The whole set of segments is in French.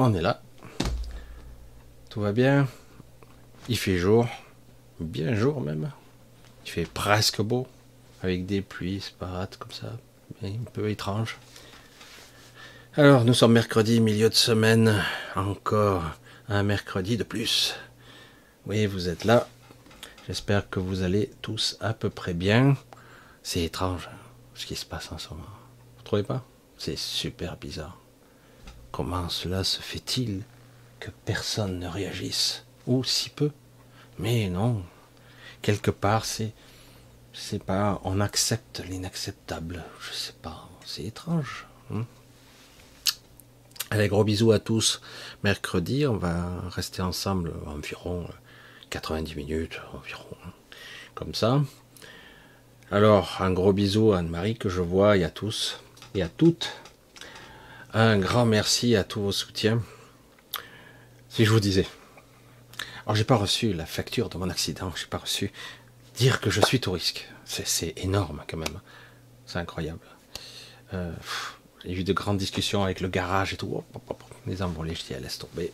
on est là. Tout va bien. Il fait jour. Bien jour même. Il fait presque beau. Avec des pluies sparates comme ça. Un peu étrange. Alors, nous sommes mercredi, milieu de semaine. Encore un mercredi de plus. Oui, vous êtes là. J'espère que vous allez tous à peu près bien. C'est étrange hein, ce qui se passe en ce moment. Vous trouvez pas? C'est super bizarre. Comment cela se fait-il que personne ne réagisse Ou si peu? Mais non. Quelque part, c'est. Je sais pas, on accepte l'inacceptable. Je sais pas. C'est étrange. Hein Allez, gros bisous à tous. Mercredi, on va rester ensemble environ 90 minutes, environ. Hein. Comme ça. Alors, un gros bisou à Anne-Marie que je vois et à tous et à toutes. Un grand merci à tous vos soutiens. Si je vous disais, alors j'ai pas reçu la facture de mon accident, j'ai pas reçu dire que je suis tout risque. C'est énorme quand même. C'est incroyable. Euh, j'ai eu de grandes discussions avec le garage et tout. les envolées, je dis, laisse tomber.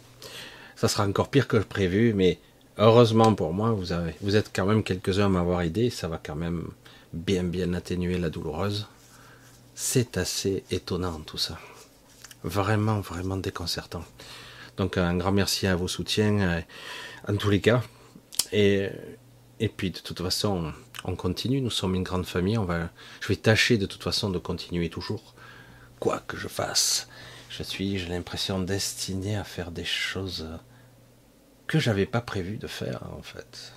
Ça sera encore pire que prévu, mais heureusement pour moi, vous, avez, vous êtes quand même quelques-uns à m'avoir aidé. Ça va quand même bien, bien atténuer la douloureuse. C'est assez étonnant tout ça vraiment, vraiment déconcertant. Donc un grand merci à vos soutiens, euh, en tous les cas. Et, et puis de toute façon, on continue, nous sommes une grande famille, on va, je vais tâcher de toute façon de continuer toujours, quoi que je fasse. Je suis, j'ai l'impression, destiné à faire des choses que j'avais pas prévu de faire en fait.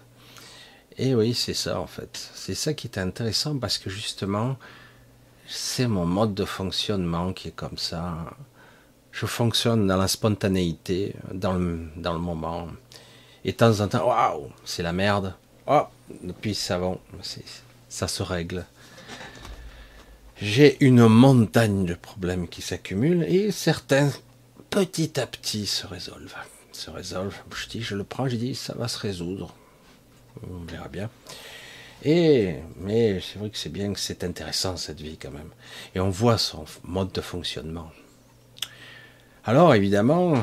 Et oui, c'est ça en fait. C'est ça qui est intéressant parce que justement, c'est mon mode de fonctionnement qui est comme ça je fonctionne dans la spontanéité, dans le, moment. Et de temps en temps, waouh, c'est la merde. Oh, puis ça va, ça se règle. J'ai une montagne de problèmes qui s'accumulent et certains, petit à petit, se résolvent. Se résolvent. Je dis, je le prends, je dis, ça va se résoudre. On verra bien. Et, mais c'est vrai que c'est bien que c'est intéressant cette vie quand même. Et on voit son mode de fonctionnement. Alors évidemment,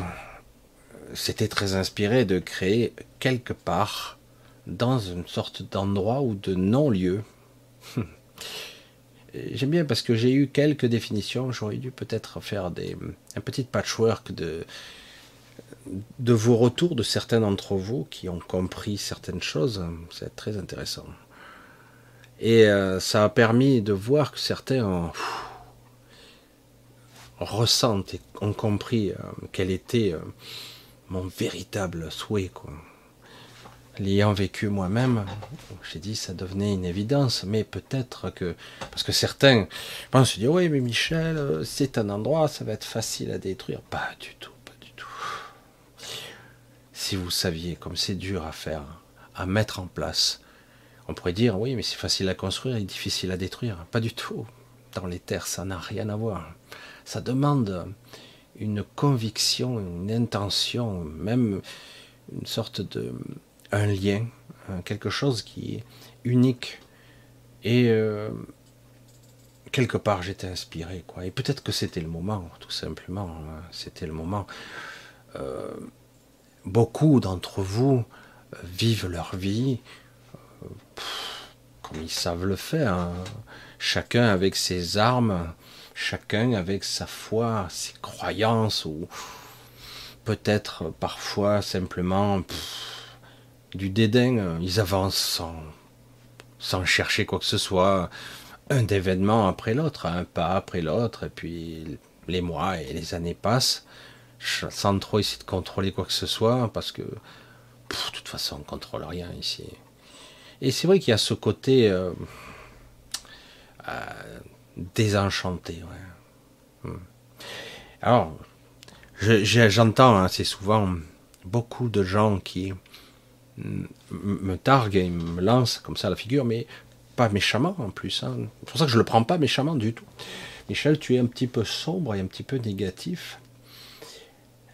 c'était très inspiré de créer quelque part dans une sorte d'endroit ou de non-lieu. J'aime bien parce que j'ai eu quelques définitions, j'aurais dû peut-être faire des, un petit patchwork de, de vos retours de certains d'entre vous qui ont compris certaines choses. C'est très intéressant. Et euh, ça a permis de voir que certains ont, ressentent et ont compris euh, quel était euh, mon véritable souhait. L'ayant vécu moi-même, j'ai dit ça devenait une évidence, mais peut-être que parce que certains pensent se dire oui mais Michel euh, c'est un endroit ça va être facile à détruire, pas du tout, pas du tout. Si vous saviez comme c'est dur à faire, à mettre en place, on pourrait dire oui mais c'est facile à construire et difficile à détruire, pas du tout. Dans les terres ça n'a rien à voir ça demande une conviction, une intention, même une sorte de un lien, quelque chose qui est unique. Et euh, quelque part, j'étais inspiré, quoi. Et peut-être que c'était le moment, tout simplement. Hein. C'était le moment. Euh, beaucoup d'entre vous euh, vivent leur vie comme ils savent le faire, hein. chacun avec ses armes, chacun avec sa foi, ses croyances, ou peut-être parfois simplement du dédain. Ils avancent sans, sans chercher quoi que ce soit, un événement après l'autre, un pas après l'autre, et puis les mois et les années passent, sans trop essayer de contrôler quoi que ce soit, parce que de toute façon on ne contrôle rien ici. Et c'est vrai qu'il y a ce côté euh, euh, désenchanté. Hmm. Alors, j'entends assez souvent beaucoup de gens qui me targuent et me lancent comme ça la figure, mais pas méchamment en plus. Hein. C'est pour ça que je le prends pas méchamment du tout. Michel, tu es un petit peu sombre et un petit peu négatif.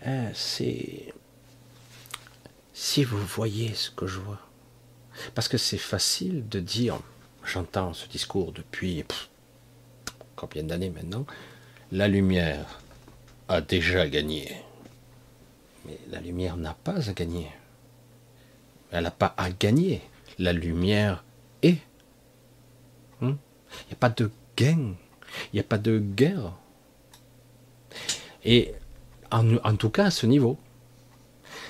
Hein, c'est si vous voyez ce que je vois. Parce que c'est facile de dire, j'entends ce discours depuis combien d'années maintenant, la lumière a déjà gagné. Mais la lumière n'a pas à gagner. Elle n'a pas à gagner. La lumière est. Hmm? Il n'y a pas de gain. Il n'y a pas de guerre. Et en, en, tout cas à ce niveau.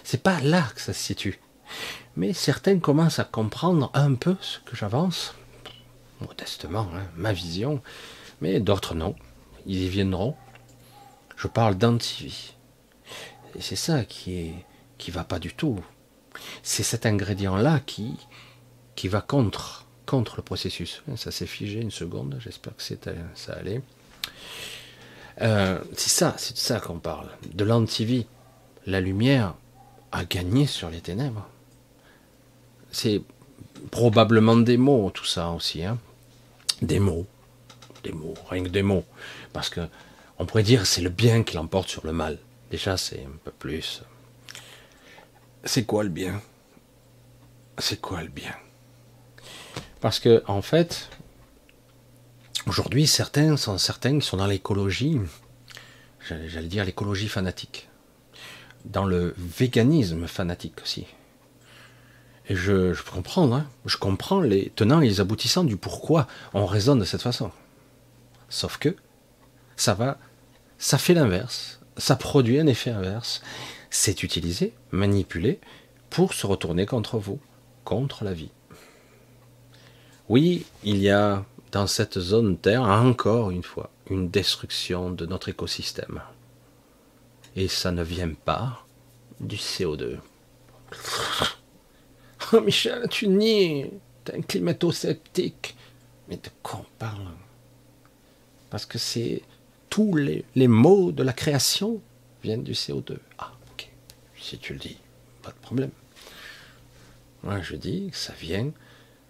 C'est pas là que ça se situe. Mais certains commencent à comprendre un peu ce que j'avance, modestement, hein, ma vision, mais d'autres non. Ils y viendront. Je parle d'antivie. Et c'est ça qui est qui va pas du tout. C'est cet ingrédient-là qui qui va contre contre le processus. Ça s'est figé une seconde. J'espère que c'est ça allait. Euh, c'est ça, c'est de ça qu'on parle. De l'antivie. La lumière a gagné sur les ténèbres. C'est probablement des mots, tout ça aussi. Hein. Des mots. Des mots, rien que des mots. Parce que on pourrait dire c'est le bien qui l'emporte sur le mal. Déjà, c'est un peu plus. C'est quoi le bien? C'est quoi le bien? Parce que, en fait, aujourd'hui, certains sont certains qui sont dans l'écologie, j'allais dire l'écologie fanatique, dans le véganisme fanatique aussi. Et je, je comprends, hein, je comprends les tenants et les aboutissants du pourquoi on raisonne de cette façon. Sauf que ça va, ça fait l'inverse, ça produit un effet inverse. C'est utilisé, manipulé pour se retourner contre vous, contre la vie. Oui, il y a dans cette zone Terre, encore une fois, une destruction de notre écosystème. Et ça ne vient pas du CO2. Oh Michel, tu nies, t'es un climato-sceptique. Mais de quoi on parle? Parce que c'est tous les, les mots de la création viennent du CO2. Ah, ok. Si tu le dis, pas de problème. Moi, je dis que ça vient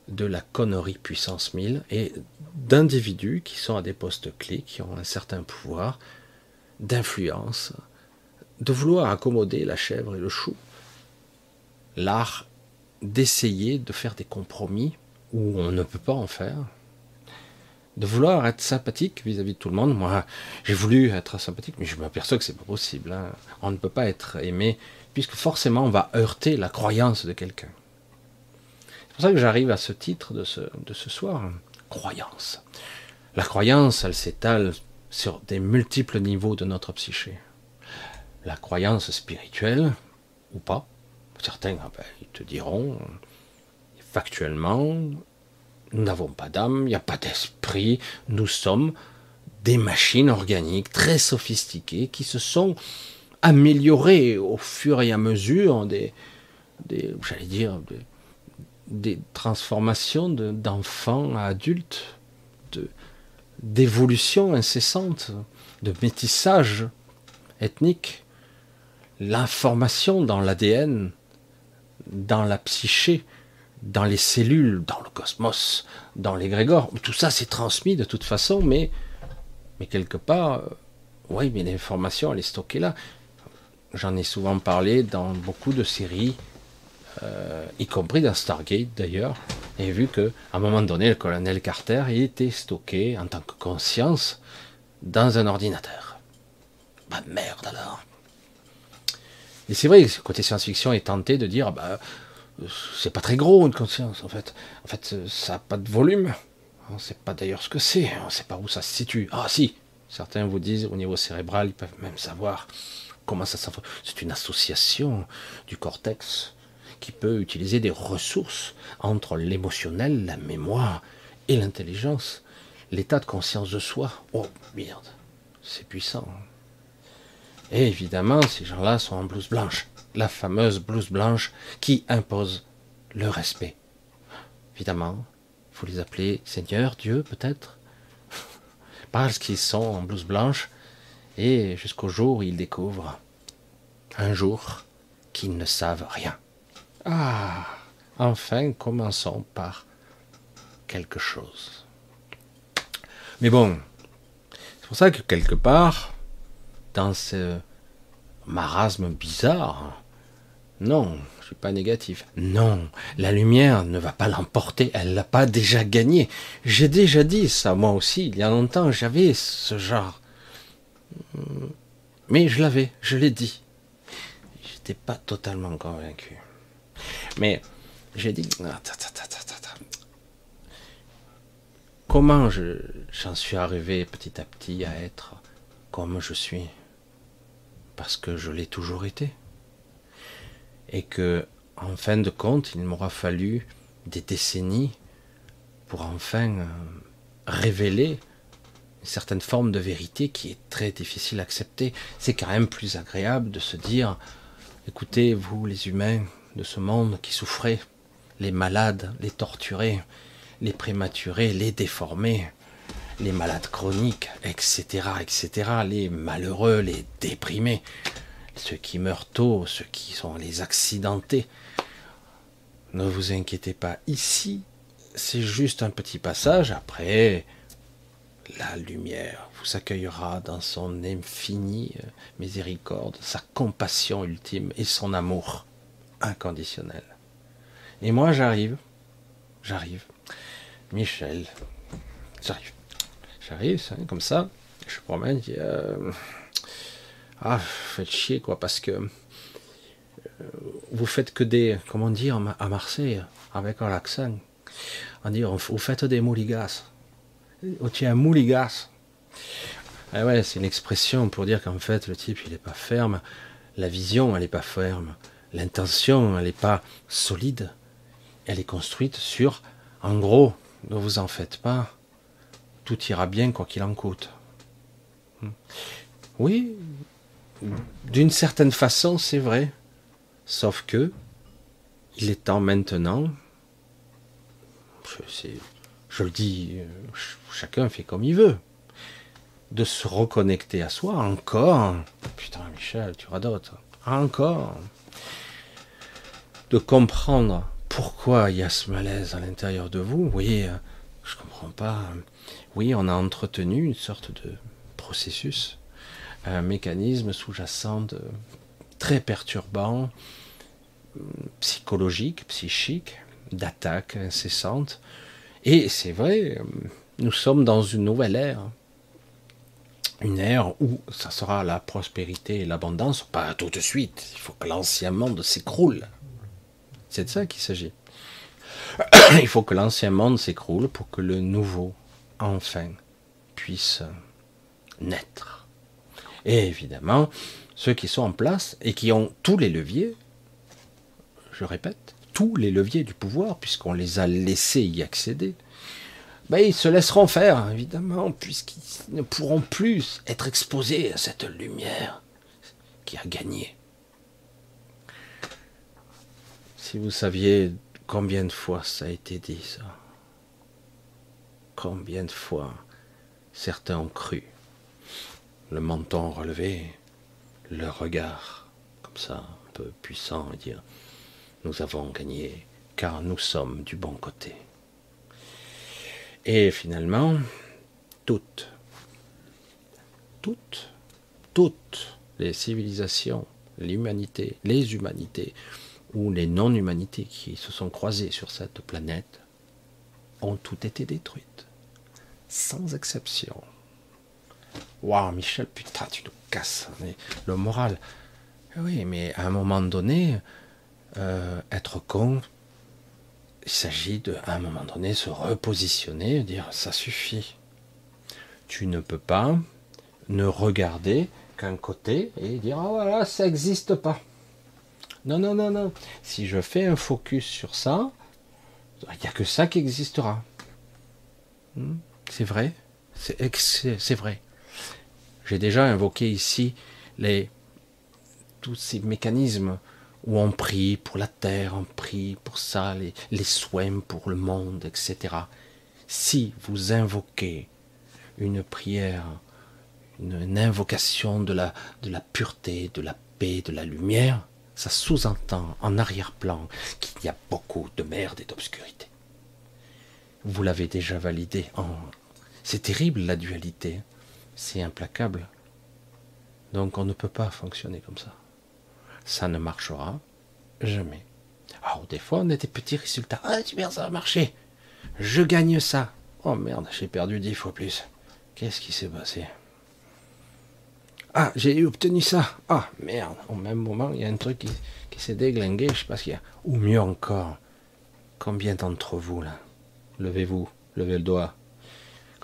de la connerie puissance 1000 et d'individus qui sont à des postes clés, qui ont un certain pouvoir d'influence, de vouloir accommoder la chèvre et le chou. L'art d'essayer de faire des compromis où on ne peut pas en faire, de vouloir être sympathique vis-à-vis de tout le monde. Moi, j'ai voulu être sympathique, mais je m'aperçois que c'est pas possible. Hein. On ne peut pas être aimé, puisque forcément on va heurter la croyance de quelqu'un. C'est pour ça que j'arrive à ce titre de ce, de ce soir, croyance. La croyance, elle s'étale sur des multiples niveaux de notre psyché. La croyance spirituelle, ou pas, certains ah ben, ils te diront, factuellement, nous n'avons pas d'âme, il n'y a pas d'esprit, nous sommes des machines organiques très sophistiquées qui se sont améliorées au fur et à mesure des, j'allais dire, des, transformations d'enfants à adultes, d'évolution incessante, de métissage ethnique, l'information dans l'ADN, dans la psyché, dans les cellules, dans le cosmos, dans l'égrégore. Tout ça, c'est transmis de toute façon, mais, mais quelque part, euh, oui, mais l'information, elle est stockée là. J'en ai souvent parlé dans beaucoup de séries, euh, y compris dans Stargate d'ailleurs, et vu que à un moment donné, le colonel Carter était stocké en tant que conscience dans un ordinateur. Bah merde alors. Et c'est vrai que côté science-fiction est tenté de dire, bah, c'est pas très gros une conscience en fait. En fait, ça n'a pas de volume. On ne sait pas d'ailleurs ce que c'est. On ne sait pas où ça se situe. Ah si, certains vous disent au niveau cérébral, ils peuvent même savoir comment ça s'affronte. C'est une association du cortex qui peut utiliser des ressources entre l'émotionnel, la mémoire et l'intelligence. L'état de conscience de soi. Oh merde, c'est puissant. Et évidemment, ces gens-là sont en blouse blanche la fameuse blouse blanche qui impose le respect. Évidemment, il faut les appeler Seigneur, Dieu peut-être, parce qu'ils sont en blouse blanche, et jusqu'au jour où ils découvrent, un jour, qu'ils ne savent rien. Ah, enfin, commençons par quelque chose. Mais bon, c'est pour ça que quelque part, dans ce marasme bizarre, non, je suis pas négatif. Non, la lumière ne va pas l'emporter, elle l'a pas déjà gagné. J'ai déjà dit ça moi aussi, il y a longtemps, j'avais ce genre. Mais je l'avais, je l'ai dit. J'étais pas totalement convaincu. Mais j'ai dit, comment j'en suis arrivé petit à petit à être comme je suis? Parce que je l'ai toujours été. Et que, en fin de compte, il m'aura fallu des décennies pour enfin euh, révéler une certaine forme de vérité qui est très difficile à accepter. C'est quand même plus agréable de se dire, écoutez, vous les humains de ce monde qui souffrez, les malades, les torturés, les prématurés, les déformés, les malades chroniques, etc., etc., les malheureux, les déprimés, ceux qui meurent tôt, ceux qui sont les accidentés. Ne vous inquiétez pas, ici, c'est juste un petit passage, après, la lumière vous accueillera dans son infinie euh, miséricorde, sa compassion ultime et son amour inconditionnel. Et moi, j'arrive, j'arrive, Michel, j'arrive, j'arrive, comme ça, je promène, euh, ah, faites chier, quoi, parce que euh, vous faites que des, comment dire, à Marseille, avec un accent, on dit, vous faites des mouligas. Oh, un mouligas. Ah ouais, c'est une expression pour dire qu'en fait, le type, il n'est pas ferme. La vision, elle n'est pas ferme. L'intention, elle n'est pas solide. Elle est construite sur, en gros, ne vous en faites pas. Tout ira bien quoi qu'il en coûte. Hmm. Oui, d'une certaine façon, c'est vrai. Sauf que, il est temps maintenant, je le dis, euh, chacun fait comme il veut. De se reconnecter à soi encore. Putain, Michel, tu radotes. Encore. De comprendre pourquoi il y a ce malaise à l'intérieur de vous. Oui, euh, je comprends pas. Oui, on a entretenu une sorte de processus, un mécanisme sous-jacent très perturbant, psychologique, psychique, d'attaque incessante, et c'est vrai, nous sommes dans une nouvelle ère. Une ère où ça sera la prospérité et l'abondance, pas tout de suite. Il faut que l'ancien monde s'écroule. C'est de ça qu'il s'agit. Il faut que l'ancien monde s'écroule pour que le nouveau, enfin, puisse naître. Et évidemment, ceux qui sont en place et qui ont tous les leviers, je répète, tous les leviers du pouvoir, puisqu'on les a laissés y accéder, ben, ils se laisseront faire, évidemment, puisqu'ils ne pourront plus être exposés à cette lumière qui a gagné. Si vous saviez combien de fois ça a été dit, ça. Combien de fois certains ont cru, le menton relevé, le regard comme ça, un peu puissant, et dire nous avons gagné, car nous sommes du bon côté. Et finalement, toutes, toutes, toutes les civilisations, l'humanité, les humanités ou les non-humanités qui se sont croisées sur cette planète ont toutes été détruites, sans exception. Waouh, Michel, putain, tu nous casses le moral. Oui, mais à un moment donné, euh, être con, il s'agit de, à un moment donné, se repositionner, dire ça suffit. Tu ne peux pas ne regarder qu'un côté et dire ah voilà, ça n'existe pas. Non, non, non, non. Si je fais un focus sur ça, il n'y a que ça qui existera. Hmm? C'est vrai C'est vrai. J'ai déjà invoqué ici les, tous ces mécanismes où on prie pour la terre, on prie pour ça, les, soins pour le monde, etc. Si vous invoquez une prière, une, invocation de la, pureté, de la paix, de la lumière, ça sous-entend en arrière-plan qu'il y a beaucoup de merde et d'obscurité. Vous l'avez déjà validé. C'est terrible la dualité. C'est implacable. Donc on ne peut pas fonctionner comme ça ça ne marchera jamais. Alors, des fois, on a des petits résultats. Ah, super, ça a marché. Je gagne ça. Oh merde, j'ai perdu dix fois plus. Qu'est-ce qui s'est passé? Ah, j'ai obtenu ça. Ah, merde. Au même moment, il y a un truc qui, qui s'est déglingué. Je sais pas ce qu'il y a. Ou mieux encore, combien d'entre vous, là, levez-vous, levez le doigt.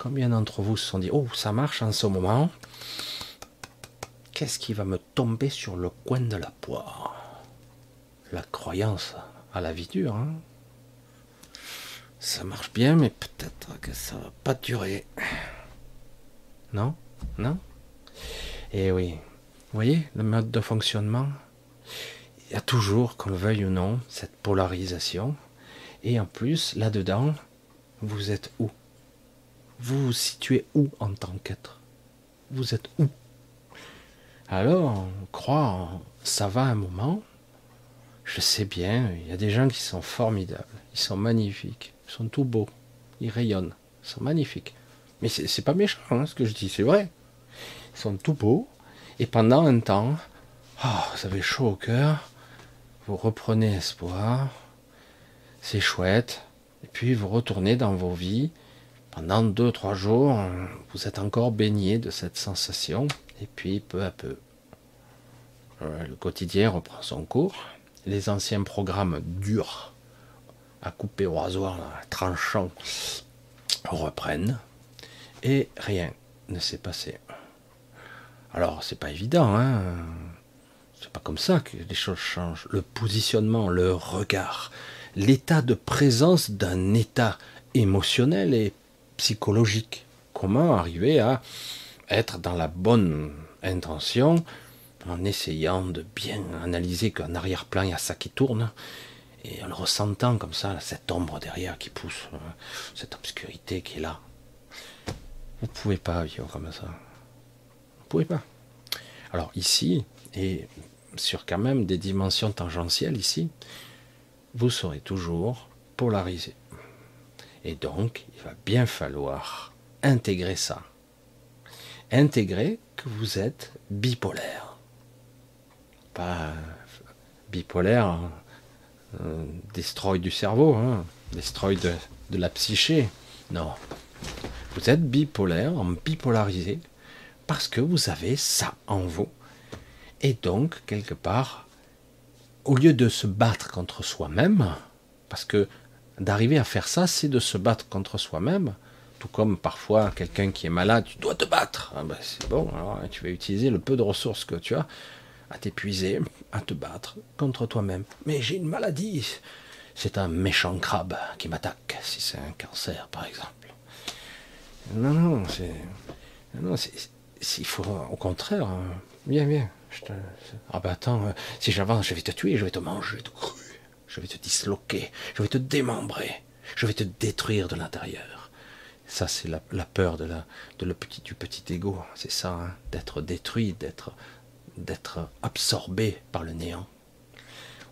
Combien d'entre vous se sont dit, oh, ça marche en ce moment? Qu'est-ce qui va me tomber sur le coin de la poire? La croyance à la vie dure. Hein ça marche bien, mais peut-être que ça va pas durer. Non? Non? Eh oui. Vous voyez le mode de fonctionnement Il y a toujours, qu'on le veuille ou non, cette polarisation. Et en plus, là-dedans, vous êtes où? Vous vous situez où en tant qu'être? Vous êtes où? Alors, on croit, ça va un moment. Je sais bien, il y a des gens qui sont formidables, ils sont magnifiques, ils sont tout beaux, ils rayonnent, ils sont magnifiques. Mais c'est pas méchant hein, ce que je dis, c'est vrai. Ils sont tout beaux. Et pendant un temps, oh, vous avez chaud au cœur, vous reprenez espoir, c'est chouette, et puis vous retournez dans vos vies. Pendant deux, trois jours, vous êtes encore baigné de cette sensation, et puis peu à peu, euh, le quotidien reprend son cours. Les anciens programmes durs à couper au rasoir, tranchant, reprennent et rien ne s'est passé. Alors, c'est pas évident, hein. C'est pas comme ça que les choses changent. Le positionnement, le regard, l'état de présence d'un état émotionnel et psychologique. Comment arriver à être dans la bonne intention en essayant de bien analyser qu'en arrière-plan il y a ça qui tourne et en le ressentant comme ça, cette ombre derrière qui pousse, hein, cette obscurité qui est là. Vous ne pouvez pas vivre comme ça. Vous ne pouvez pas. Alors ici, et sur quand même des dimensions tangentielles ici, vous serez toujours polarisé. Et donc, il va bien falloir intégrer ça. Intégrer que vous êtes bipolaire. Pas bipolaire, hein. euh, destroy du cerveau, hein, destroy de, la psyché. Non, vous êtes bipolaire, bipolarisé, parce que vous avez ça en vous. Et donc, quelque part, au lieu de se battre contre soi-même, parce que d'arriver à faire ça, c'est de se battre contre soi-même, tout comme parfois quelqu'un qui est malade, tu dois te battre. Ah ben, c'est bon, alors tu vas utiliser le peu de ressources que tu as à t'épuiser, à te battre contre toi-même. Mais j'ai une maladie. C'est un méchant crabe qui m'attaque, si c'est un cancer par exemple. Non, non, c'est. Non, il faut au contraire. Hein. Viens. Je te... Ah bah attends, euh, si j'avance, je vais te tuer, je vais te manger tout cru. Je vais te disloquer, je vais te démembrer, je vais te détruire de l'intérieur. Ça, c'est la, peur de le petit, du petit ego. C'est ça, hein, d'être détruit, d'être, d'être absorbé par le néant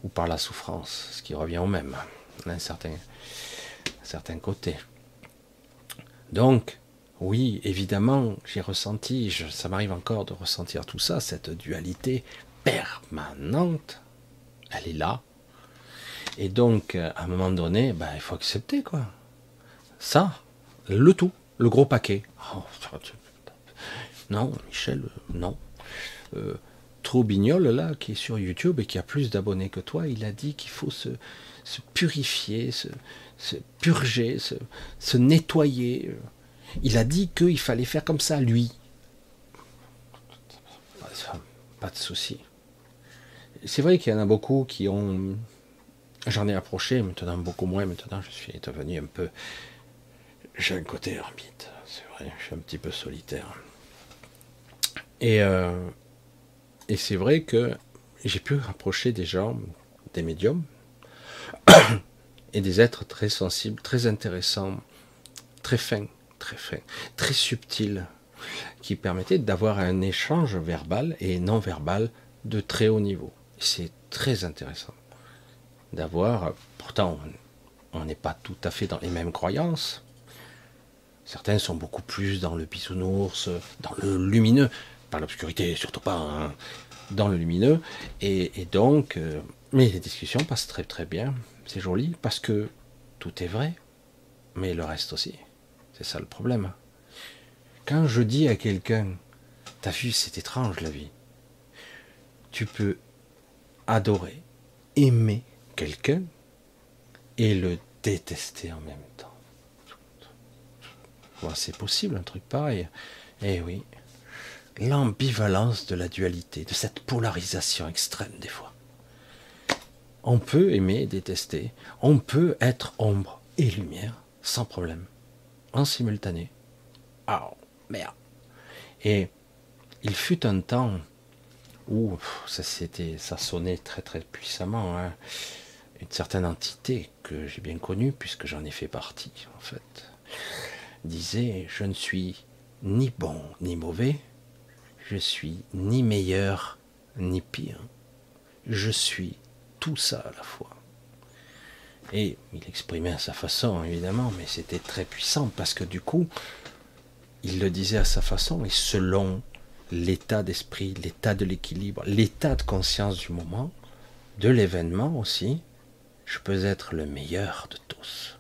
ou par la souffrance, ce qui revient au même, d'un certain, certain côté. Donc, oui, évidemment, j'ai ressenti, ça m'arrive encore de ressentir tout ça, cette dualité permanente, elle est là. Et donc, à un moment donné, ben, il faut accepter, quoi. Ça, le tout, le gros paquet. Oh, non, Michel, non. Euh, Troubignol, là, qui est sur YouTube et qui a plus d'abonnés que toi, il a dit qu'il faut se, purifier, se, purger, se nettoyer. Il a dit qu'il fallait faire comme ça, lui. Pas de souci. C'est vrai qu'il y en a beaucoup qui ont. J'en ai approché, maintenant beaucoup moins. Maintenant, je suis devenu un peu. J'ai un côté ermite, c'est vrai. Je suis un petit peu solitaire. Et, euh, et c'est vrai que j'ai pu rapprocher des gens, des médiums, et des êtres très sensibles, très intéressants, très fins, très fin, très subtil, qui permettait d'avoir un échange verbal et non verbal de très haut niveau. C'est très intéressant d'avoir, pourtant on n'est pas tout à fait dans les mêmes croyances. Certains sont beaucoup plus dans le bisounours, dans le lumineux, pas l'obscurité, surtout pas, hein, dans le lumineux. Et, donc, euh, mais les discussions passent très très bien, c'est joli, parce que tout est vrai, mais le reste aussi. C'est ça le problème. Quand je dis à quelqu'un, T'as vu, c'est étrange la vie. Tu peux adorer, aimer quelqu'un et le détester en même temps. c'est possible un truc pareil. Eh oui, l'ambivalence de la dualité, de cette polarisation extrême des fois. On peut aimer et détester, on peut être ombre et lumière sans problème, en simultané. Ah, merde. Et il fut un temps où ça, ça sonnait très très puissamment. Hein. Une certaine entité que j'ai bien connue, puisque j'en ai fait partie en fait, disait Je ne suis ni bon ni mauvais, je suis ni meilleur ni pire, je suis tout ça à la fois. Et il exprimait à sa façon, évidemment, mais c'était très puissant parce que du coup, il le disait à sa façon et selon l'état d'esprit, l'état de l'équilibre, l'état de conscience du moment, de l'événement aussi, je peux être le meilleur de tous.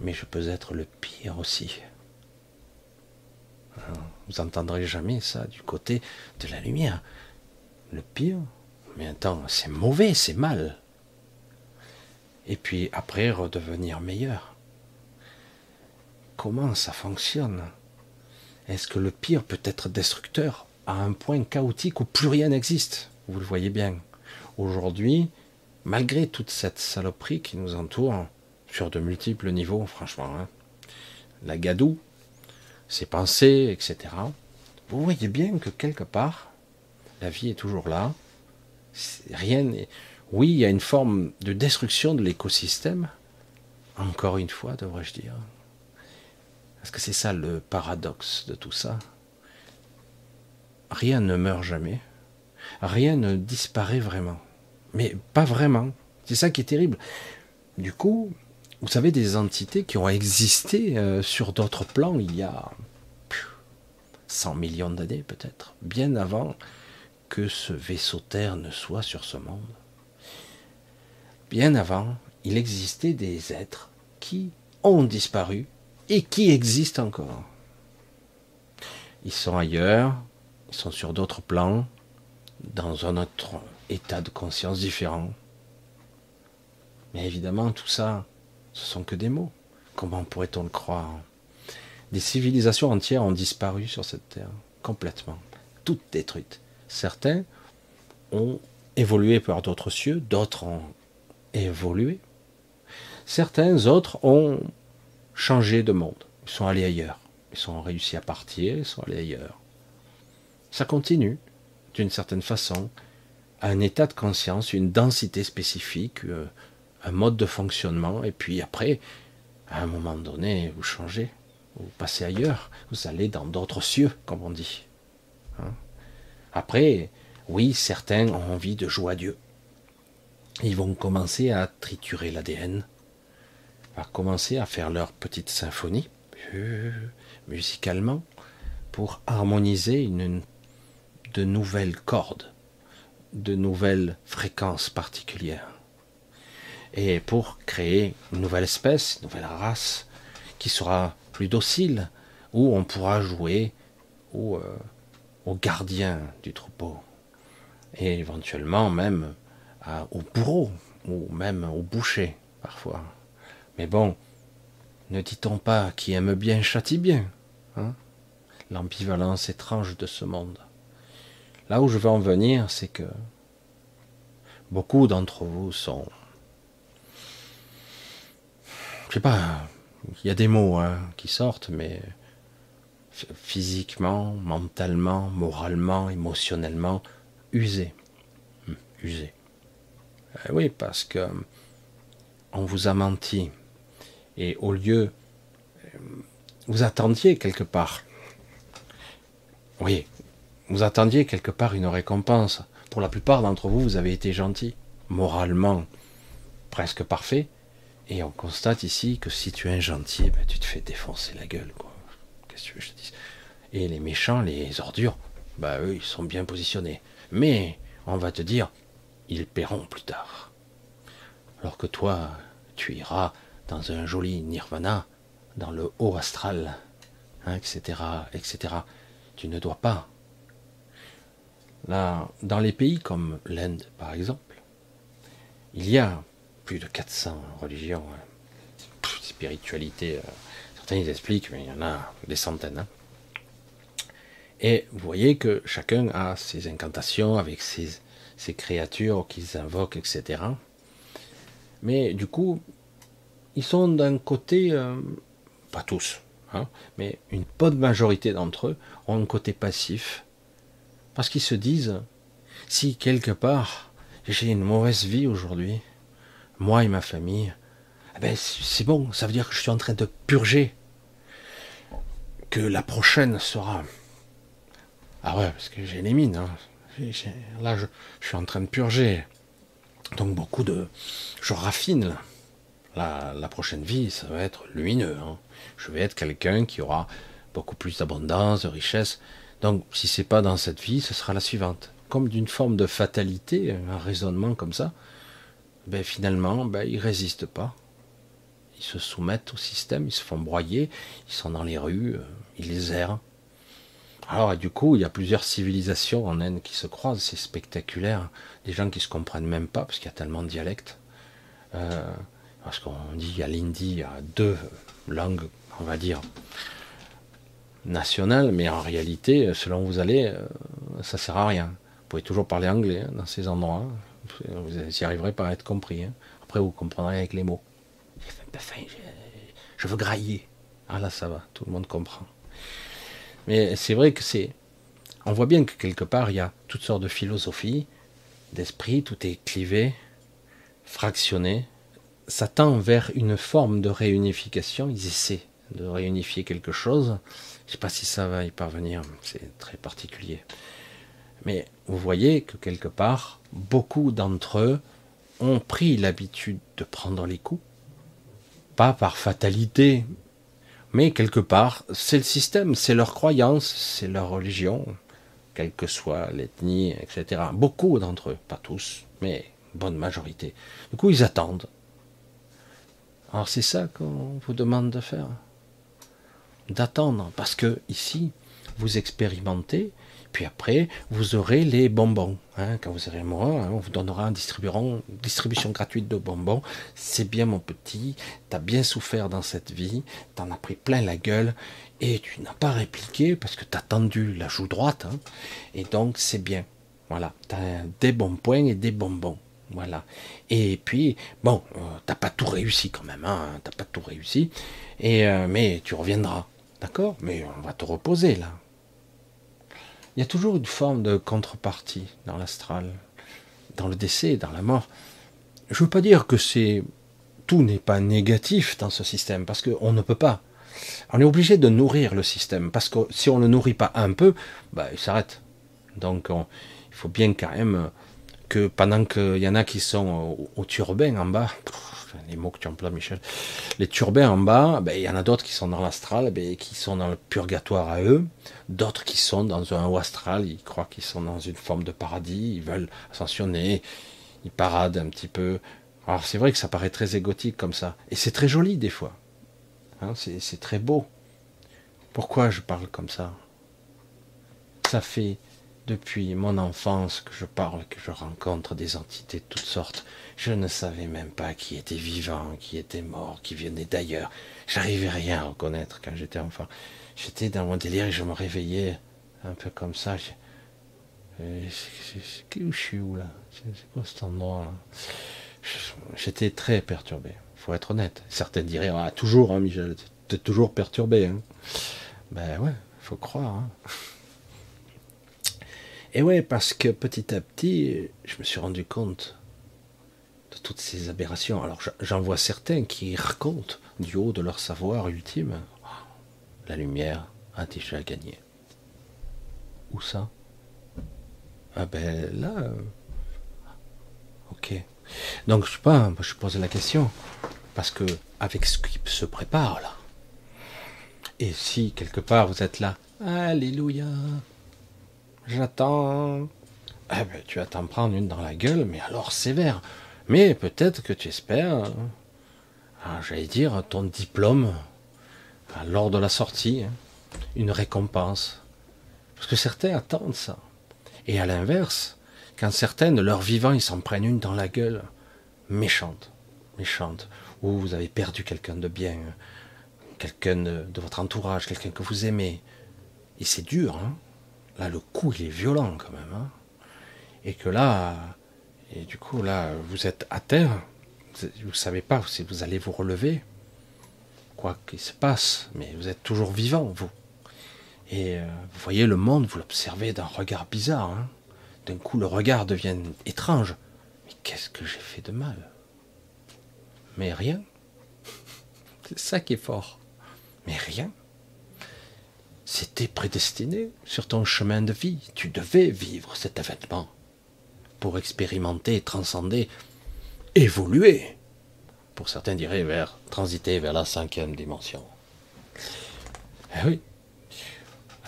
Mais je peux être le pire aussi. Vous entendrez jamais ça du côté de la lumière. Le pire, mais attends, c'est mauvais, c'est mal. Et puis après redevenir meilleur. Comment ça fonctionne? Est-ce que le pire peut être destructeur à un point chaotique où plus rien n'existe? Vous le voyez bien. Aujourd'hui, malgré toute cette saloperie qui nous entoure, sur de multiples niveaux, franchement, hein, la gadoue, ses pensées, etc., vous voyez bien que quelque part, la vie est toujours là. Rien. Oui, il y a une forme de destruction de l'écosystème, encore une fois, devrais-je dire. Parce que c'est ça le paradoxe de tout ça. Rien ne meurt jamais. Rien ne disparaît vraiment. Mais pas vraiment. C'est ça qui est terrible. Du coup, vous savez, des entités qui ont existé euh, sur d'autres plans il y a 100 millions d'années peut-être, bien avant que ce vaisseau Terre ne soit sur ce monde. Bien avant, il existait des êtres qui ont disparu et qui existent encore. Ils sont ailleurs, ils sont sur d'autres plans, dans un autre état de conscience différent. Mais évidemment, tout ça, ce sont que des mots. Comment pourrait-on le croire? Des civilisations entières ont disparu sur cette terre, complètement, toutes détruites. Certains ont évolué par d'autres cieux, d'autres ont évolué. Certains autres ont changé de monde. Ils sont allés ailleurs. Ils sont réussi à partir, ils sont allés ailleurs. Ça continue, d'une certaine façon, un état de conscience, une densité spécifique, euh, un mode de fonctionnement, et puis après, à un moment donné, vous changez, vous passez ailleurs, vous allez dans d'autres cieux, comme on dit. Hein. après, oui, certains ont envie de jouer à Dieu. Ils vont commencer à triturer l'ADN, à commencer à faire leur petite symphonie euh, musicalement pour harmoniser une, de nouvelles cordes, de nouvelles fréquences particulières. Et pour créer une nouvelle espèce, une nouvelle race qui sera plus docile, où on pourra jouer au, euh, gardien du troupeau, et éventuellement même au bourreau, ou même au boucher parfois. Mais bon, ne dit-on pas qui aime bien châtie bien hein? L'ambivalence étrange de ce monde. Là où je veux en venir, c'est que beaucoup d'entre vous sont. Je sais pas, il y a des mots hein, qui sortent, mais physiquement, mentalement, moralement, émotionnellement, usés. Hum, usés. Eh oui, parce que on vous a menti. Et au lieu, euh, vous attendiez quelque part. Oui, vous attendiez quelque part une récompense. Pour la plupart d'entre vous, vous avez été gentil, moralement presque parfait. Et on constate ici que si tu es gentil, ben, tu te fais défoncer la gueule. Qu'est-ce que je te dis Et les méchants, les ordures, bah eux, ils sont bien positionnés. Mais on va te dire, ils paieront plus tard. Alors que toi, tu iras dans un joli nirvana, dans le haut astral, etc., hein, etc. Tu ne dois pas. Dans les pays comme l'Inde, par exemple, il y a plus de 400 religions, hein. spiritualités. Euh, certains ils expliquent, mais il y en a des centaines. Hein. Et vous voyez que chacun a ses incantations avec ses, créatures qu'ils invoquent, etc. Mais du coup, ils sont d'un côté, euh, pas tous, hein, mais une bonne majorité d'entre eux ont un côté passif. Parce qu'ils se disent, si quelque part j'ai une mauvaise vie aujourd'hui, moi et ma famille, eh ben c'est bon, ça veut dire que je suis en train de purger, que la prochaine sera ah ouais, parce que j'ai les mines. Hein. Là, je, suis en train de purger. Donc beaucoup de... Je raffine. La, prochaine vie, ça va être lumineux. Hein. Je vais être quelqu'un qui aura beaucoup plus d'abondance, de richesse. Donc si c'est pas dans cette vie, ce sera la suivante. Comme d'une forme de fatalité, un raisonnement comme ça, ben finalement, ben, ils résistent pas. Ils se soumettent au système, ils se font broyer, ils sont dans les rues, euh, ils les errent. Alors, du coup, il y a plusieurs civilisations en Inde qui se croisent, c'est spectaculaire. Des gens qui se comprennent même pas, parce qu'il y a tellement de dialectes. Euh, parce qu'on dit à l'hindi, il y a deux langues, on va dire, nationales, mais en réalité, selon où vous allez, euh, ça sert à rien. Vous pouvez toujours parler anglais hein, dans ces endroits. Vous y arriverez pas à être compris. Hein. Après, vous comprendrez avec les mots. Je veux grailler. Ah là, ça va, tout le monde comprend. Mais c'est vrai que c'est. On voit bien que quelque part, il y a toutes sortes de philosophies, d'esprit, tout est clivé, fractionné. Ça tend vers une forme de réunification. Ils essaient de réunifier quelque chose. Je ne sais pas si ça va y parvenir, c'est très particulier. Mais vous voyez que quelque part, beaucoup d'entre eux ont pris l'habitude de prendre les coups, pas par fatalité, mais quelque part, c'est le système, c'est leur croyance, c'est leur religion, quelle que soit l'ethnie, etc. Beaucoup d'entre eux, pas tous, mais bonne majorité. Du coup, ils attendent. Alors c'est ça qu'on vous demande de faire? D'attendre, parce que ici, vous expérimentez, puis après, vous aurez les bonbons. Hein, quand vous serez mort, hein, on vous donnera une distribution gratuite de bonbons. C'est bien mon petit, tu as bien souffert dans cette vie, tu en as pris plein la gueule, et tu n'as pas répliqué parce que tu as tendu la joue droite. Hein, et donc c'est bien. Voilà, tu as des bons points et des bonbons. Voilà. Et puis, bon, euh, t'as pas tout réussi quand même, t'as pas tout réussi. Et, euh, mais tu reviendras. D'accord Mais on va te reposer là. Il y a toujours une forme de contrepartie dans l'astral, dans le décès, dans la mort. Je ne veux pas dire que tout n'est pas négatif dans ce système, parce qu'on ne peut pas. On est obligé de nourrir le système, parce que si on ne le nourrit pas un peu, bah, il s'arrête. Donc il faut bien quand même que pendant qu'il y en a qui sont au, au en bas, les mots que tu emploies, Michel, les turbins en bas, ben, il y en a d'autres qui sont dans l'astral, ben, qui sont dans le purgatoire à eux, d'autres qui sont dans un haut astral, ils croient qu'ils sont dans une forme de paradis, ils veulent ascensionner, ils paradent un petit peu. Alors c'est vrai que ça paraît très égotique comme ça, et c'est très joli des fois, hein, c'est très beau. Pourquoi je parle comme ça? Ça fait depuis mon enfance que je parle, que je rencontre des entités de toutes sortes. Je ne savais même pas qui était vivant, qui était mort, qui venait d'ailleurs. J'arrivais rien à reconnaître quand j'étais enfant. J'étais dans mon délire et je me réveillais un peu comme ça. Euh, où je suis où là? C'est quoi cet endroit là? J'étais très perturbé, faut être honnête. Certains diraient ah, toujours, hein, Michel, t'es toujours perturbé. Hein. Ben ouais, faut croire. Hein. Et ouais, parce que petit à petit, je me suis rendu compte toutes ces aberrations. Alors j'en vois certains qui racontent du haut de leur savoir ultime. La lumière a déjà gagné. Où ça? Ah ben là. Euh, ok. Donc je sais pas, je pose la question. Parce que avec ce qui se prépare là. Et si quelque part vous êtes là, Alléluia, J'attends. Eh ben, tu vas t'en prendre une dans la gueule, mais alors sévère. Mais peut-être que tu espères, ah, j'allais dire, ton diplôme lors de la sortie, hein. une récompense. Parce que certains attendent ça. Et à l'inverse, quand certains de leur vivant, ils s'en prennent une dans la gueule, méchante, méchante, ou vous avez perdu quelqu'un de bien, quelqu'un de, votre entourage, quelqu'un que vous aimez. Et c'est dur, hein là le coup il est violent quand même. Hein et que là, et du coup là, vous êtes à terre, vous ne savez pas si vous allez vous relever, quoi qu'il se passe, mais vous êtes toujours vivant, vous. Et euh, vous voyez le monde, vous l'observez d'un regard bizarre. Hein d'un coup, le regard devient étrange. Mais qu'est-ce que j'ai fait de mal? Mais rien. C'est ça qui est fort. Mais rien. C'était prédestiné sur ton chemin de vie. Tu devais vivre cet événement pour expérimenter, transcender, évoluer. Pour certains diraient vers transiter vers la cinquième dimension. Eh oui.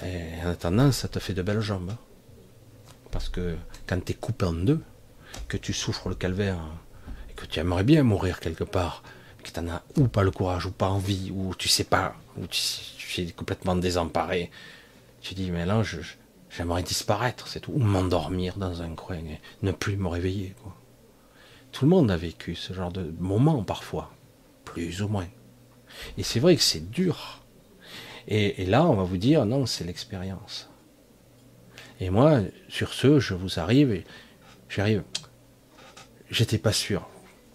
Et en attendant, ça te fait de belles jambes. Hein. Parce que quand tu es coupé en deux, que tu souffres le calvaire, et que tu aimerais bien mourir quelque part, que tu as ou pas le courage, ou pas envie, ou tu sais pas, ou tu, es complètement désemparé, tu dis, mais là, j'aimerais disparaître, c'est tout, ou m'endormir dans un coin, et ne plus me réveiller. Tout le monde a vécu ce genre de moment parfois, plus ou moins. Et c'est vrai que c'est dur. et là, on va vous dire, non, c'est l'expérience. Et moi, sur ce, je vous arrive et j'arrive. J'étais pas sûr,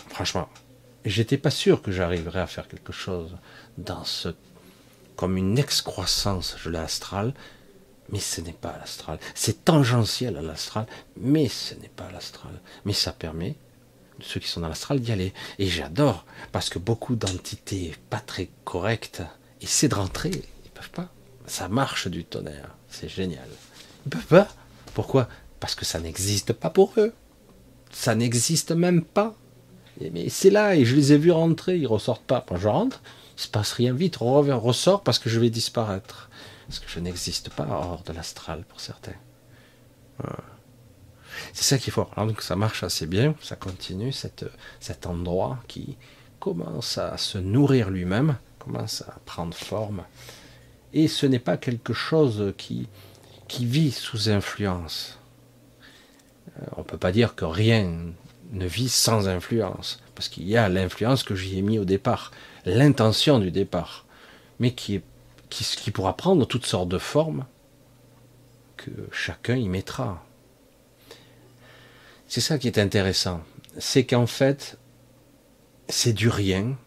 franchement. J'étais pas sûr que j'arriverais à faire quelque chose dans ce. comme une excroissance, je l'ai astral, mais ce n'est pas l'astral. C'est tangentiel à l'astral, mais ce n'est pas l'astral. Mais ça permet, ceux qui sont dans l'astral, d'y aller. Et j'adore, parce que beaucoup d'entités pas très correctes essaient de rentrer, ils peuvent pas. Ça marche du tonnerre, c'est génial. Ils peuvent pas. Pourquoi? Parce que ça n'existe pas pour eux. Ça n'existe même pas. Mais c'est là, et je les ai vus rentrer, ils ressortent pas. Moi je rentre, il se passe rien vite, on ressort parce que je vais disparaître. Parce que je n'existe pas hors de l'astral pour certains. C'est ça qu'il faut. Alors donc ça marche assez bien, ça continue, cette, cet endroit qui commence à se nourrir lui-même, commence à prendre forme. Et ce n'est pas quelque chose qui, qui vit sous influence. Euh, on ne peut pas dire que rien ne vit sans influence, parce qu'il y a l'influence que j'y ai mis au départ, l'intention du départ, mais qui, est, qui, pourra prendre toutes sortes de formes que chacun y mettra. C'est ça qui est intéressant, c'est qu'en fait, c'est du rien.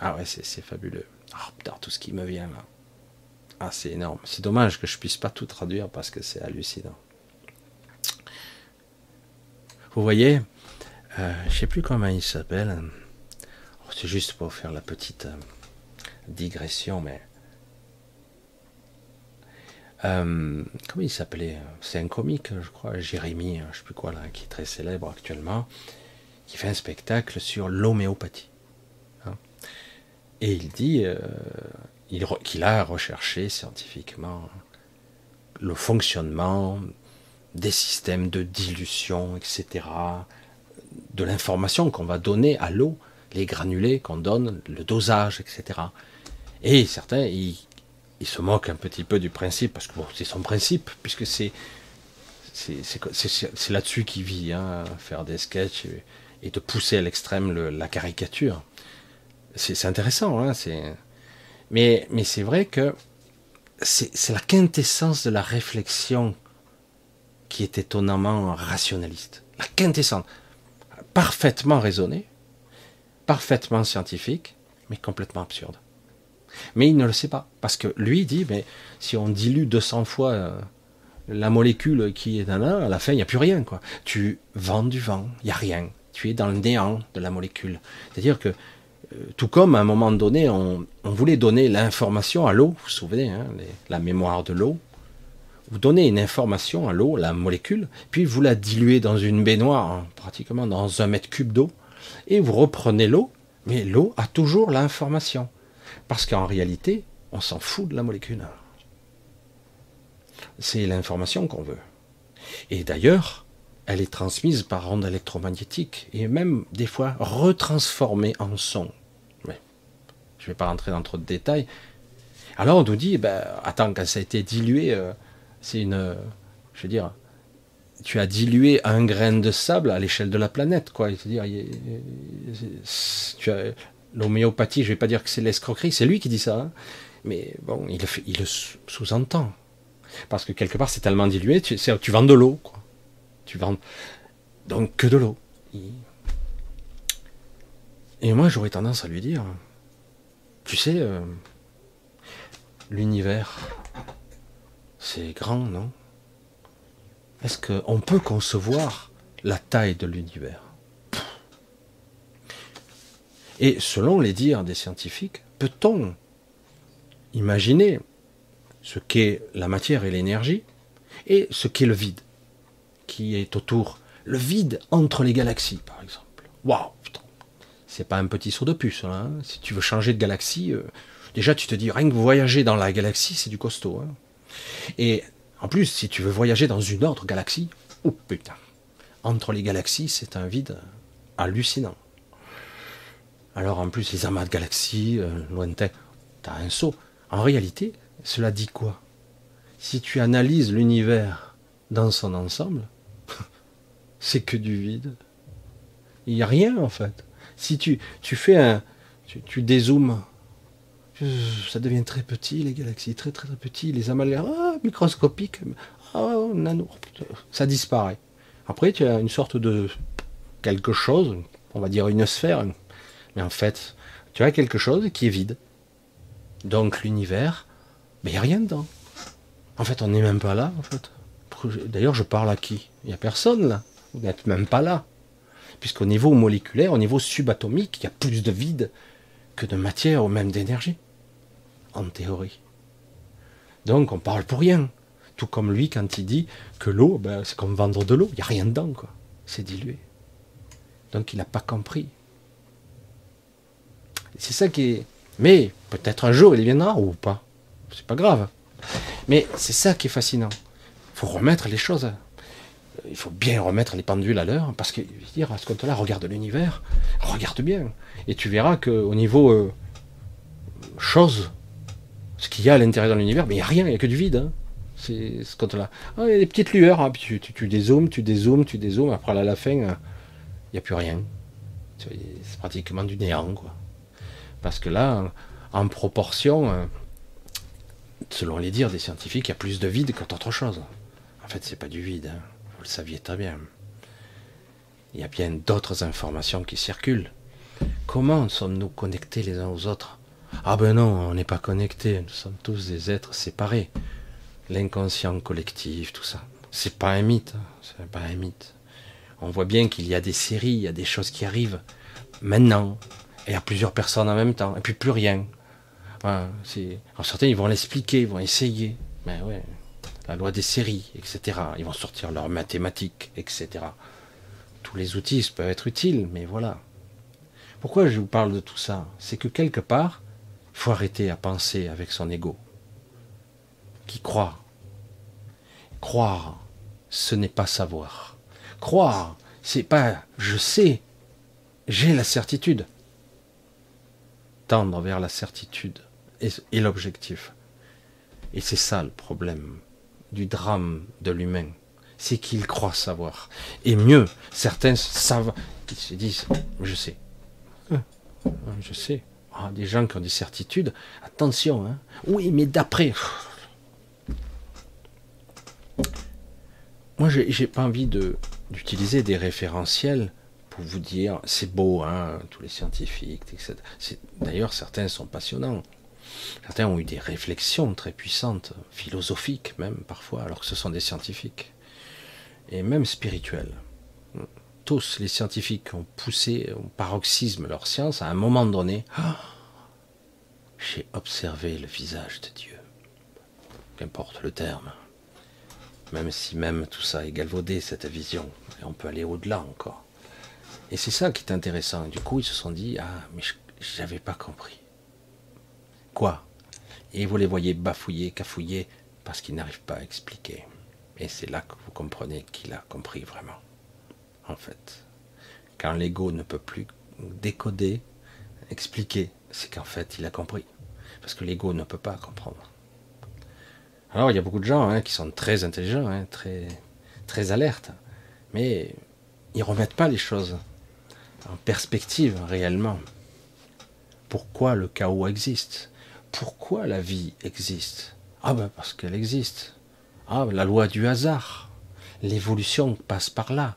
Ah ouais, c'est fabuleux. Ah, putain, tout ce qui me vient là. Ah, c'est énorme. C'est dommage que je puisse pas tout traduire parce que c'est hallucinant. Vous voyez, euh, je sais plus comment il s'appelle. Oh, c'est juste pour faire la petite euh, digression, mais euh, comment il s'appelait? C'est un comique, je crois, Jérémy, je sais plus quoi qui est très célèbre actuellement, qui fait un spectacle sur l'homéopathie. Hein. Et il dit, qu'il a recherché scientifiquement le fonctionnement des systèmes de dilution, etc., de l'information qu'on va donner à l'eau, les granulés qu'on donne, le dosage, etc. Et certains, ils, se moquent un petit peu du principe, parce que c'est son principe, puisque c'est c'est là-dessus qu'il vit, hein, faire des sketchs et, de pousser à l'extrême la caricature. C'est intéressant, hein, mais, mais c'est vrai que c'est la quintessence de la réflexion qui est étonnamment rationaliste. La quintessence. Parfaitement raisonnée, parfaitement scientifique, mais complètement absurde. Mais il ne le sait pas. Parce que lui dit, mais si on dilue 200 fois euh, la molécule qui est dans à la fin, il n'y a plus rien. Quoi. Tu vends du vent, il n'y a rien. Tu es dans le néant de la molécule. C'est-à-dire que euh, tout comme à un moment donné, on, voulait donner l'information à l'eau, vous vous souvenez, hein, la mémoire de l'eau. Vous donnez une information à l'eau, la molécule, puis vous la diluez dans une baignoire, hein, pratiquement dans un mètre cube d'eau, et vous reprenez l'eau, mais l'eau a toujours l'information. Parce qu'en réalité, on s'en fout de la molécule. C'est l'information qu'on veut. Et d'ailleurs, elle est transmise par onde électromagnétique et même des fois retransformée en son. Je ne vais pas rentrer dans trop de détails, Alors on nous dit, ben, attends, quand ça a été dilué, euh, c'est une, je veux dire, tu as dilué un grain de sable à l'échelle de la planète, quoi. C'est-à-dire, l'homéopathie, je vais pas dire que c'est l'escroquerie, c'est lui qui dit ça, hein. mais bon, il le, il le sous-entend. Parce que quelque part, c'est tellement dilué, tu, tu vends de l'eau, quoi. Tu vends donc que de l'eau. Et moi, j'aurais tendance à lui dire, tu sais, euh, l'univers, c'est grand, non? Est-ce qu'on peut concevoir la taille de l'univers? Et selon les dires des scientifiques, peut-on imaginer ce qu'est la matière et l'énergie et ce qu'est le vide qui est autour, le vide entre les galaxies, par exemple. Waouh, c'est pas un petit saut de puce. Hein. Si tu veux changer de galaxie, euh, déjà tu te dis rien que voyager dans la galaxie, c'est du costaud. Hein. Et en plus, si tu veux voyager dans une autre galaxie, oh putain, entre les galaxies, c'est un vide hallucinant. Alors en plus, les amas de galaxies euh, lointains, t'as un saut. En réalité, cela dit quoi? Si tu analyses l'univers dans son ensemble, c'est que du vide. Il n'y a rien en fait. Si tu, tu fais un. Tu, tu dézoomes, ça devient très petit, les galaxies, très très très petits, les amalgames, ah, microscopiques, ah, nano, ça disparaît. Après, tu as une sorte de quelque chose, on va dire une sphère, mais en fait, tu as quelque chose qui est vide. Donc l'univers, il n'y a rien dedans. En fait, on n'est même pas là, en fait. D'ailleurs, je parle à qui? Il n'y a personne là. Vous n'êtes même pas là. Puisqu'au niveau moléculaire, au niveau subatomique, il y a plus de vide que de matière ou même d'énergie. En théorie. Donc on parle pour rien. Tout comme lui quand il dit que l'eau, ben, c'est comme vendre de l'eau, il n'y a rien dedans, quoi. C'est dilué. Donc il n'a pas compris. C'est ça qui est. Mais peut-être un jour il viendra ou pas. C'est pas grave. Mais c'est ça qui est fascinant. Il faut remettre les choses. Il faut bien remettre les pendules à l'heure, parce que dire à ce compte-là, regarde l'univers, regarde bien, et tu verras qu'au niveau euh, chose, ce qu'il y a à l'intérieur de l'univers, il n'y a rien, il n'y a que du vide. Hein. C'est ce compte-là. Ah, il y a des petites lueurs, hein, tu, tu, tu, dézoomes, tu dézoomes, tu dézoomes, après à la fin, euh, il n'y a plus rien. C'est pratiquement du néant, quoi. Parce que là, en proportion, euh, selon les dires des scientifiques, il y a plus de vide qu'autre chose. En fait, c'est pas du vide, hein. vous le saviez très bien. Il y a bien d'autres informations qui circulent. Comment sommes-nous connectés les uns aux autres? Ah ben non, on n'est pas connectés, nous sommes tous des êtres séparés. L'inconscient collectif, tout ça. C'est pas un mythe, hein. c'est pas un mythe. On voit bien qu'il y a des séries, il y a des choses qui arrivent maintenant, et à plusieurs personnes en même temps, et puis plus rien. Enfin, Alors certains, ils vont l'expliquer, ils vont essayer. Mais ouais, la loi des séries, etc. Ils vont sortir leurs mathématiques, etc. Tous les outils peuvent être utiles, mais voilà. Pourquoi je vous parle de tout ça? C'est que quelque part, il faut arrêter à penser avec son ego. Qui croit? Croire, ce n'est pas savoir. Croire, c'est pas je sais, j'ai la certitude. Tendre vers la certitude et, l'objectif. Et c'est ça le problème du drame de l'humain. C'est qu'il croit savoir. Et mieux, certains savent, ils se disent, je sais. Hein, je sais. Ah, des gens qui ont des certitudes, attention, hein. oui, mais d'après. Moi, j'ai pas envie d'utiliser des référentiels pour vous dire, c'est beau, hein, tous les scientifiques, etc. D'ailleurs, certains sont passionnants. Certains ont eu des réflexions très puissantes, philosophiques même parfois, alors que ce sont des scientifiques, et même spirituelles. Tous les scientifiques ont poussé au paroxysme leur science à un moment donné. J'ai observé le visage de Dieu. Qu'importe le terme. Même si même tout ça est galvaudé, cette vision. Et on peut aller au-delà encore. Et c'est ça qui est intéressant. Du coup, ils se sont dit, ah, mais j'avais pas compris. Quoi? Et vous les voyez bafouiller, cafouiller, parce qu'ils n'arrivent pas à expliquer. Et c'est là que vous comprenez qu'il a compris vraiment. En fait, quand l'ego ne peut plus décoder, expliquer, c'est qu'en fait il a compris. parce que l'ego ne peut pas comprendre. Alors il y a beaucoup de gens hein, qui sont très intelligents, hein, très, très alertes, mais ils remettent pas les choses en perspective réellement. Pourquoi le chaos existe? Pourquoi la vie existe? Ah ben parce qu'elle existe. Ah la loi du hasard. L'évolution passe par là.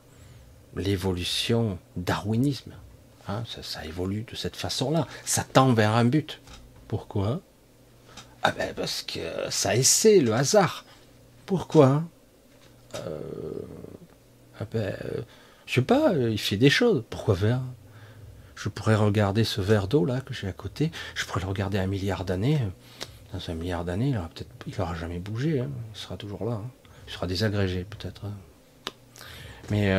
L'évolution darwinisme. Hein, ça, ça évolue de cette façon-là. Ça tend vers un but. Pourquoi? Ah ben parce que ça essaie le hasard. Pourquoi? Euh, ah ben, euh, Je sais pas, euh, il fait des choses. Pourquoi faire? Je pourrais regarder ce verre d'eau là que j'ai à côté. Je pourrais le regarder un milliard d'années. Dans un milliard d'années, il aura peut-être, il jamais bougé. Hein. Il sera toujours là. Hein. Il sera désagrégé peut-être. Hein. Mais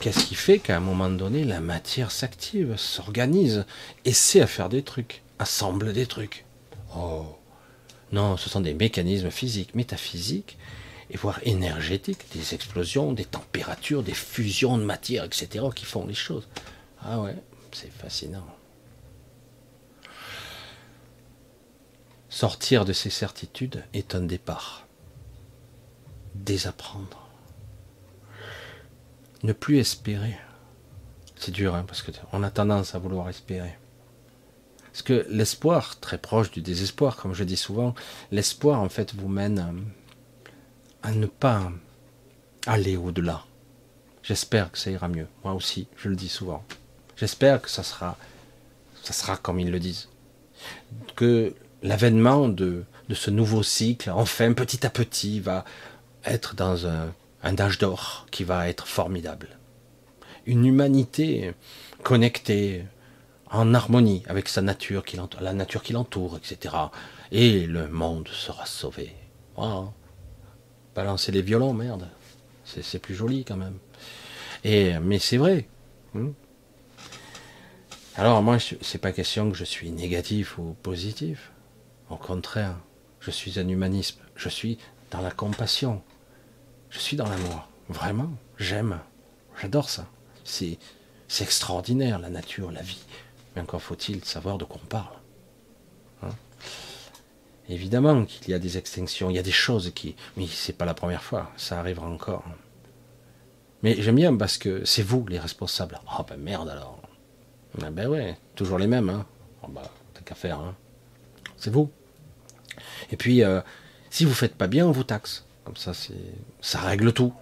qu'est-ce qui fait qu'à un moment donné, la matière s'active, s'organise, essaie à faire des trucs, assemble des trucs? Oh non, ce sont des mécanismes physiques, métaphysiques, et voire énergétiques, des explosions, des températures, des fusions de matière, etc., qui font les choses. Ah ouais, c'est fascinant. Sortir de ces certitudes est un départ. Désapprendre. Ne plus espérer. C'est dur, hein, parce qu'on a tendance à vouloir espérer. Parce que l'espoir, très proche du désespoir, comme je dis souvent, l'espoir en fait vous mène à ne pas aller au-delà. J'espère que ça ira mieux. Moi aussi, je le dis souvent. J'espère que ça sera, ça sera comme ils le disent. Que l'avènement de, ce nouveau cycle, enfin, petit à petit, va être dans un, un âge d'or qui va être formidable. Une humanité connectée, en harmonie avec sa nature qui la nature qui l'entoure, etc. Et le monde sera sauvé. Balancer les violons, merde. C'est plus joli quand même. Et, mais c'est vrai. Hmm. Alors moi, c'est pas question que je suis négatif ou positif. Au contraire, je suis un humanisme. Je suis dans la compassion. Je suis dans l'amour. Vraiment, j'aime. J'adore ça. C'est extraordinaire, la nature, la vie. Mais encore faut-il savoir de quoi on parle. Évidemment qu'il y a des extinctions, il y a des choses qui. Mais c'est pas la première fois, ça arrivera encore. Mais j'aime bien parce que c'est vous les responsables. Ah ben merde alors. Ah ben ouais, toujours les mêmes. Hein. Oh bah, t'as qu'à faire. Hein. C'est vous. Et puis, euh, si vous faites pas bien, on vous taxe. Comme ça, c'est, ça règle tout.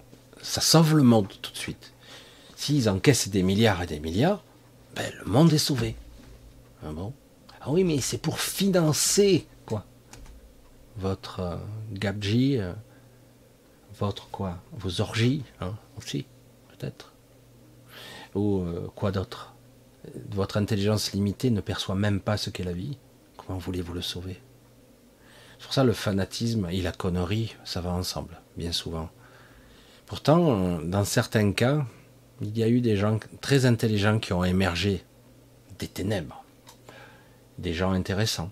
Ça sauve le monde tout de suite. S'ils encaissent des milliards et des milliards, ben, le monde est sauvé. Ah bon? Ah oui, mais c'est pour financer Votre euh, gabji, euh, votre quoi Vos orgies, hein, aussi, peut-être. Ou euh, quoi d'autre? Votre intelligence limitée ne perçoit même pas ce qu'est la vie. Comment voulez-vous le sauver? C'est pour ça le fanatisme et la connerie, ça va ensemble, bien souvent. Pourtant, dans certains cas, il y a eu des gens très intelligents qui ont émergé des ténèbres. Des gens intéressants.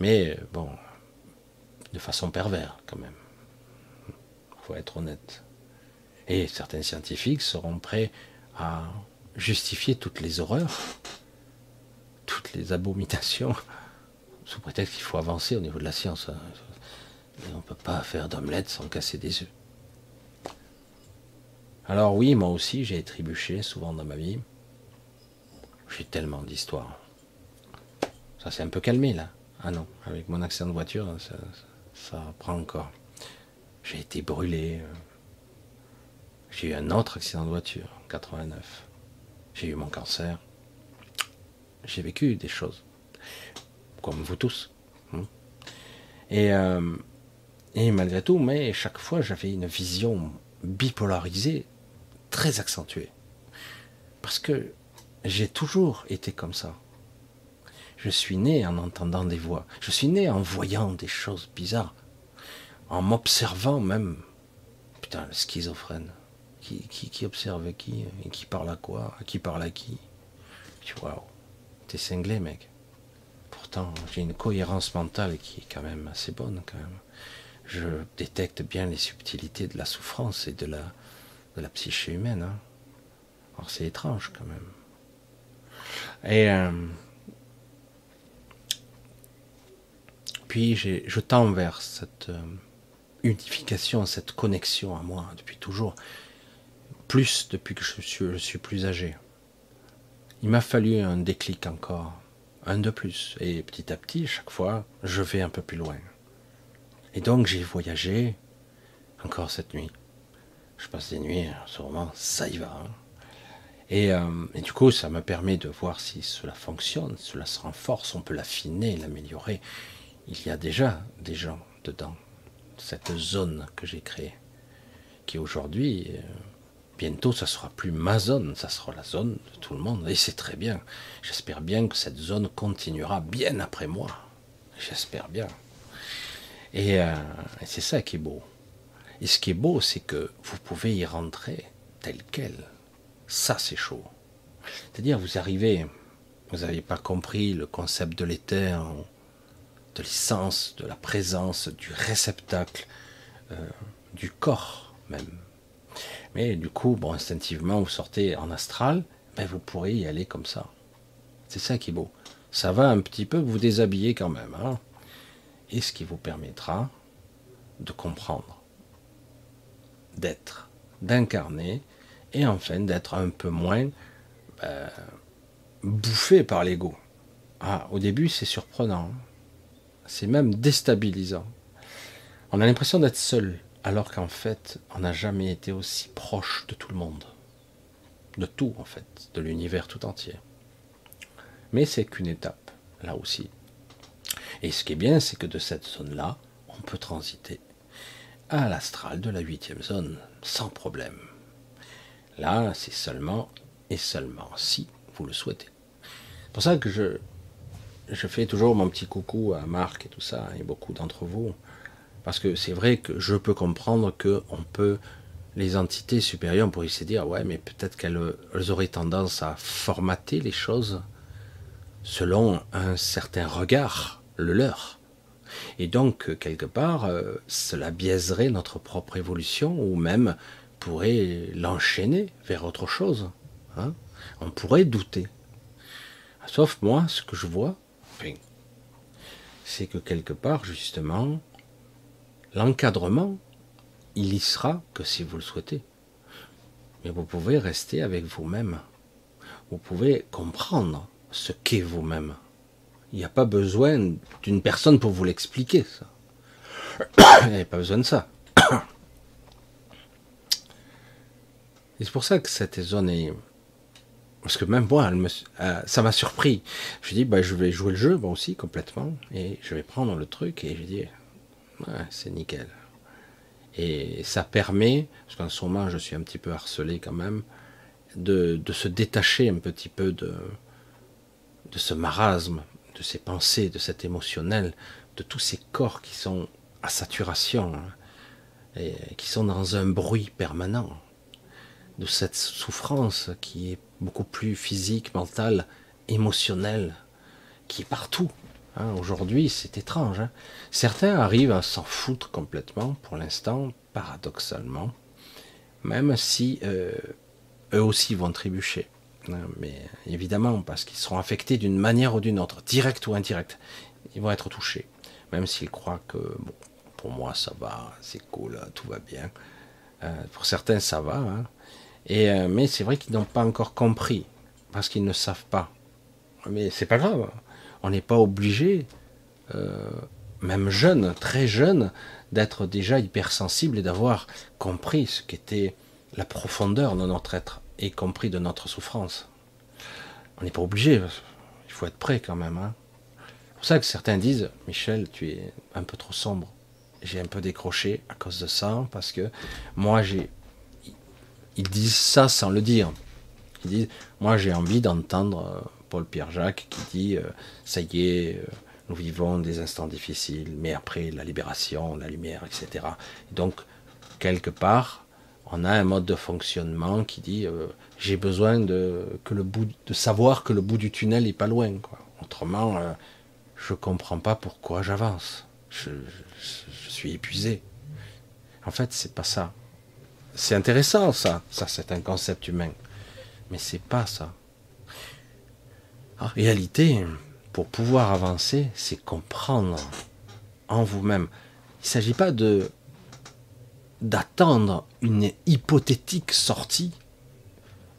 Mais bon, de façon pervers quand même. Il faut être honnête. Et certains scientifiques seront prêts à justifier toutes les horreurs, toutes les abominations, sous prétexte qu'il faut avancer au niveau de la science. On ne peut pas faire d'omelette sans casser des œufs. Alors oui, moi aussi, j'ai trébuché souvent dans ma vie. J'ai tellement d'histoires. Ça s'est un peu calmé là. Ah non, avec mon accident de voiture, ça, prend encore. J'ai été brûlé. J'ai eu un autre accident de voiture en 89. J'ai eu mon cancer. J'ai vécu des choses. Comme vous tous. Hein. Et, euh, et malgré tout, mais chaque fois j'avais une vision bipolarisée très accentué. Parce que j'ai toujours été comme ça. Je suis né en entendant des voix. Je suis né en voyant des choses bizarres. En m'observant même. Putain, le schizophrène. Qui, qui, observe qui? Et qui parle à quoi? Qui parle à qui? Waouh, t'es cinglé, mec. Pourtant, j'ai une cohérence mentale qui est quand même assez bonne, quand même. Je détecte bien les subtilités de la souffrance et de la, de la psyché humaine. Hein. Alors c'est étrange quand même. Et, euh, puis je tends vers cette euh, unification, cette connexion à moi depuis toujours, plus depuis que je suis, plus âgé. Il m'a fallu un déclic encore, un de plus, et petit à petit, chaque fois, je vais un peu plus loin. Et donc j'ai voyagé encore cette nuit. Je passe des nuits, sûrement, ça y va. Hein. Euh, et, du coup, ça me permet de voir si cela fonctionne, cela se renforce, on peut l'affiner, l'améliorer. Il y a déjà des gens dedans, cette zone que j'ai créée, qui aujourd'hui, euh, bientôt, ça sera plus ma zone, ça sera la zone de tout le monde. Et c'est très bien. J'espère bien que cette zone continuera bien après moi. J'espère bien. Et, euh, et c'est ça qui est beau. Et ce qui est beau, c'est que vous pouvez y rentrer tel quel ça, c'est chaud. C'est-à-dire, vous arrivez, vous n'avez pas compris le concept de l'éther, de l'essence, de la présence, du réceptacle, euh, du corps même. Mais du coup, bon, instinctivement, vous sortez en astral, ben vous pourrez y aller comme ça. C'est ça qui est beau. Ça va un petit peu vous déshabiller quand même. Hein et ce qui vous permettra de comprendre, d'être, d'incarner et enfin d'être un peu moins ben, bouffé par l'ego. Ah, au début, c'est surprenant. C'est même déstabilisant. On a l'impression d'être seul, alors qu'en fait, on n'a jamais été aussi proche de tout le monde. De tout, en fait, de l'univers tout entier. Mais c'est qu'une étape, là aussi. Et ce qui est bien, c'est que de cette zone-là, on peut transiter à l'astral de la huitième zone, sans problème. Là, c'est seulement et seulement si vous le souhaitez. C'est pour ça que je, je fais toujours mon petit coucou à Marc et tout ça, et beaucoup d'entre vous, parce que c'est vrai que je peux comprendre que on peut, les entités supérieures, pour se dire, ouais, mais peut-être qu'elles auraient tendance à formater les choses selon un certain regard, le leur. Et donc, quelque part, euh, cela biaiserait notre propre évolution, ou même pourrait l'enchaîner vers autre chose. Hein. On pourrait douter. Sauf moi, ce que je vois, c'est que quelque part, justement, l'encadrement, il y sera que si vous le souhaitez. Mais vous pouvez rester avec vous-même. Vous pouvez comprendre ce qu'est vous-même. Il n'y a pas besoin d'une personne pour vous l'expliquer, ça. Il n'y a pas besoin de ça. Et c'est pour ça que cette zone est. Parce que même moi, euh, ça m'a surpris. Je dis, bah, je vais jouer le jeu, moi aussi, complètement. Et je vais prendre le truc et je dis, ouais, c'est nickel. Et ça permet, parce qu'en ce moment, je suis un petit peu harcelé quand même, de, de se détacher un petit peu de, de ce marasme, de ces pensées, de cet émotionnel, de tous ces corps qui sont à saturation, hein, et qui sont dans un bruit permanent de cette souffrance qui est beaucoup plus physique, mentale, émotionnelle, qui est partout. Hein. Aujourd'hui, c'est étrange. Hein. Certains arrivent à s'en foutre complètement, pour l'instant, paradoxalement, même si euh, eux aussi vont trébucher. Hein. Mais évidemment, parce qu'ils seront affectés d'une manière ou d'une autre, directe ou indirecte. Ils vont être touchés, même s'ils croient que, bon, pour moi, ça va, c'est cool, tout va bien. Euh, pour certains, ça va. Euh, mais c'est vrai qu'ils n'ont pas encore compris, parce qu'ils ne savent pas. Mais c'est pas grave, on n'est pas obligé, euh, même jeune, très jeune, d'être déjà hypersensible et d'avoir compris ce qu'était la profondeur de notre être, et compris de notre souffrance. On n'est pas obligé, il faut être prêt quand même. Hein. C'est pour ça que certains disent, Michel, tu es un peu trop sombre. J'ai un peu décroché à cause de ça, parce que moi j'ai ils disent ça sans le dire. Ils disent, moi j'ai envie d'entendre euh, Paul-Pierre Jacques qui dit, euh, ça y est, euh, nous vivons des instants difficiles, mais après la libération, la lumière, etc. donc, quelque part, on a un mode de fonctionnement qui dit, j'ai besoin de, savoir que le bout du tunnel est pas loin. Autrement, je comprends pas pourquoi j'avance. Je, je, suis épuisé. En fait, c'est pas ça. C'est intéressant ça, ça c'est un concept humain. Mais c'est pas ça. En réalité, pour pouvoir avancer, c'est comprendre en vous-même. Il ne s'agit pas de d'attendre une hypothétique sortie,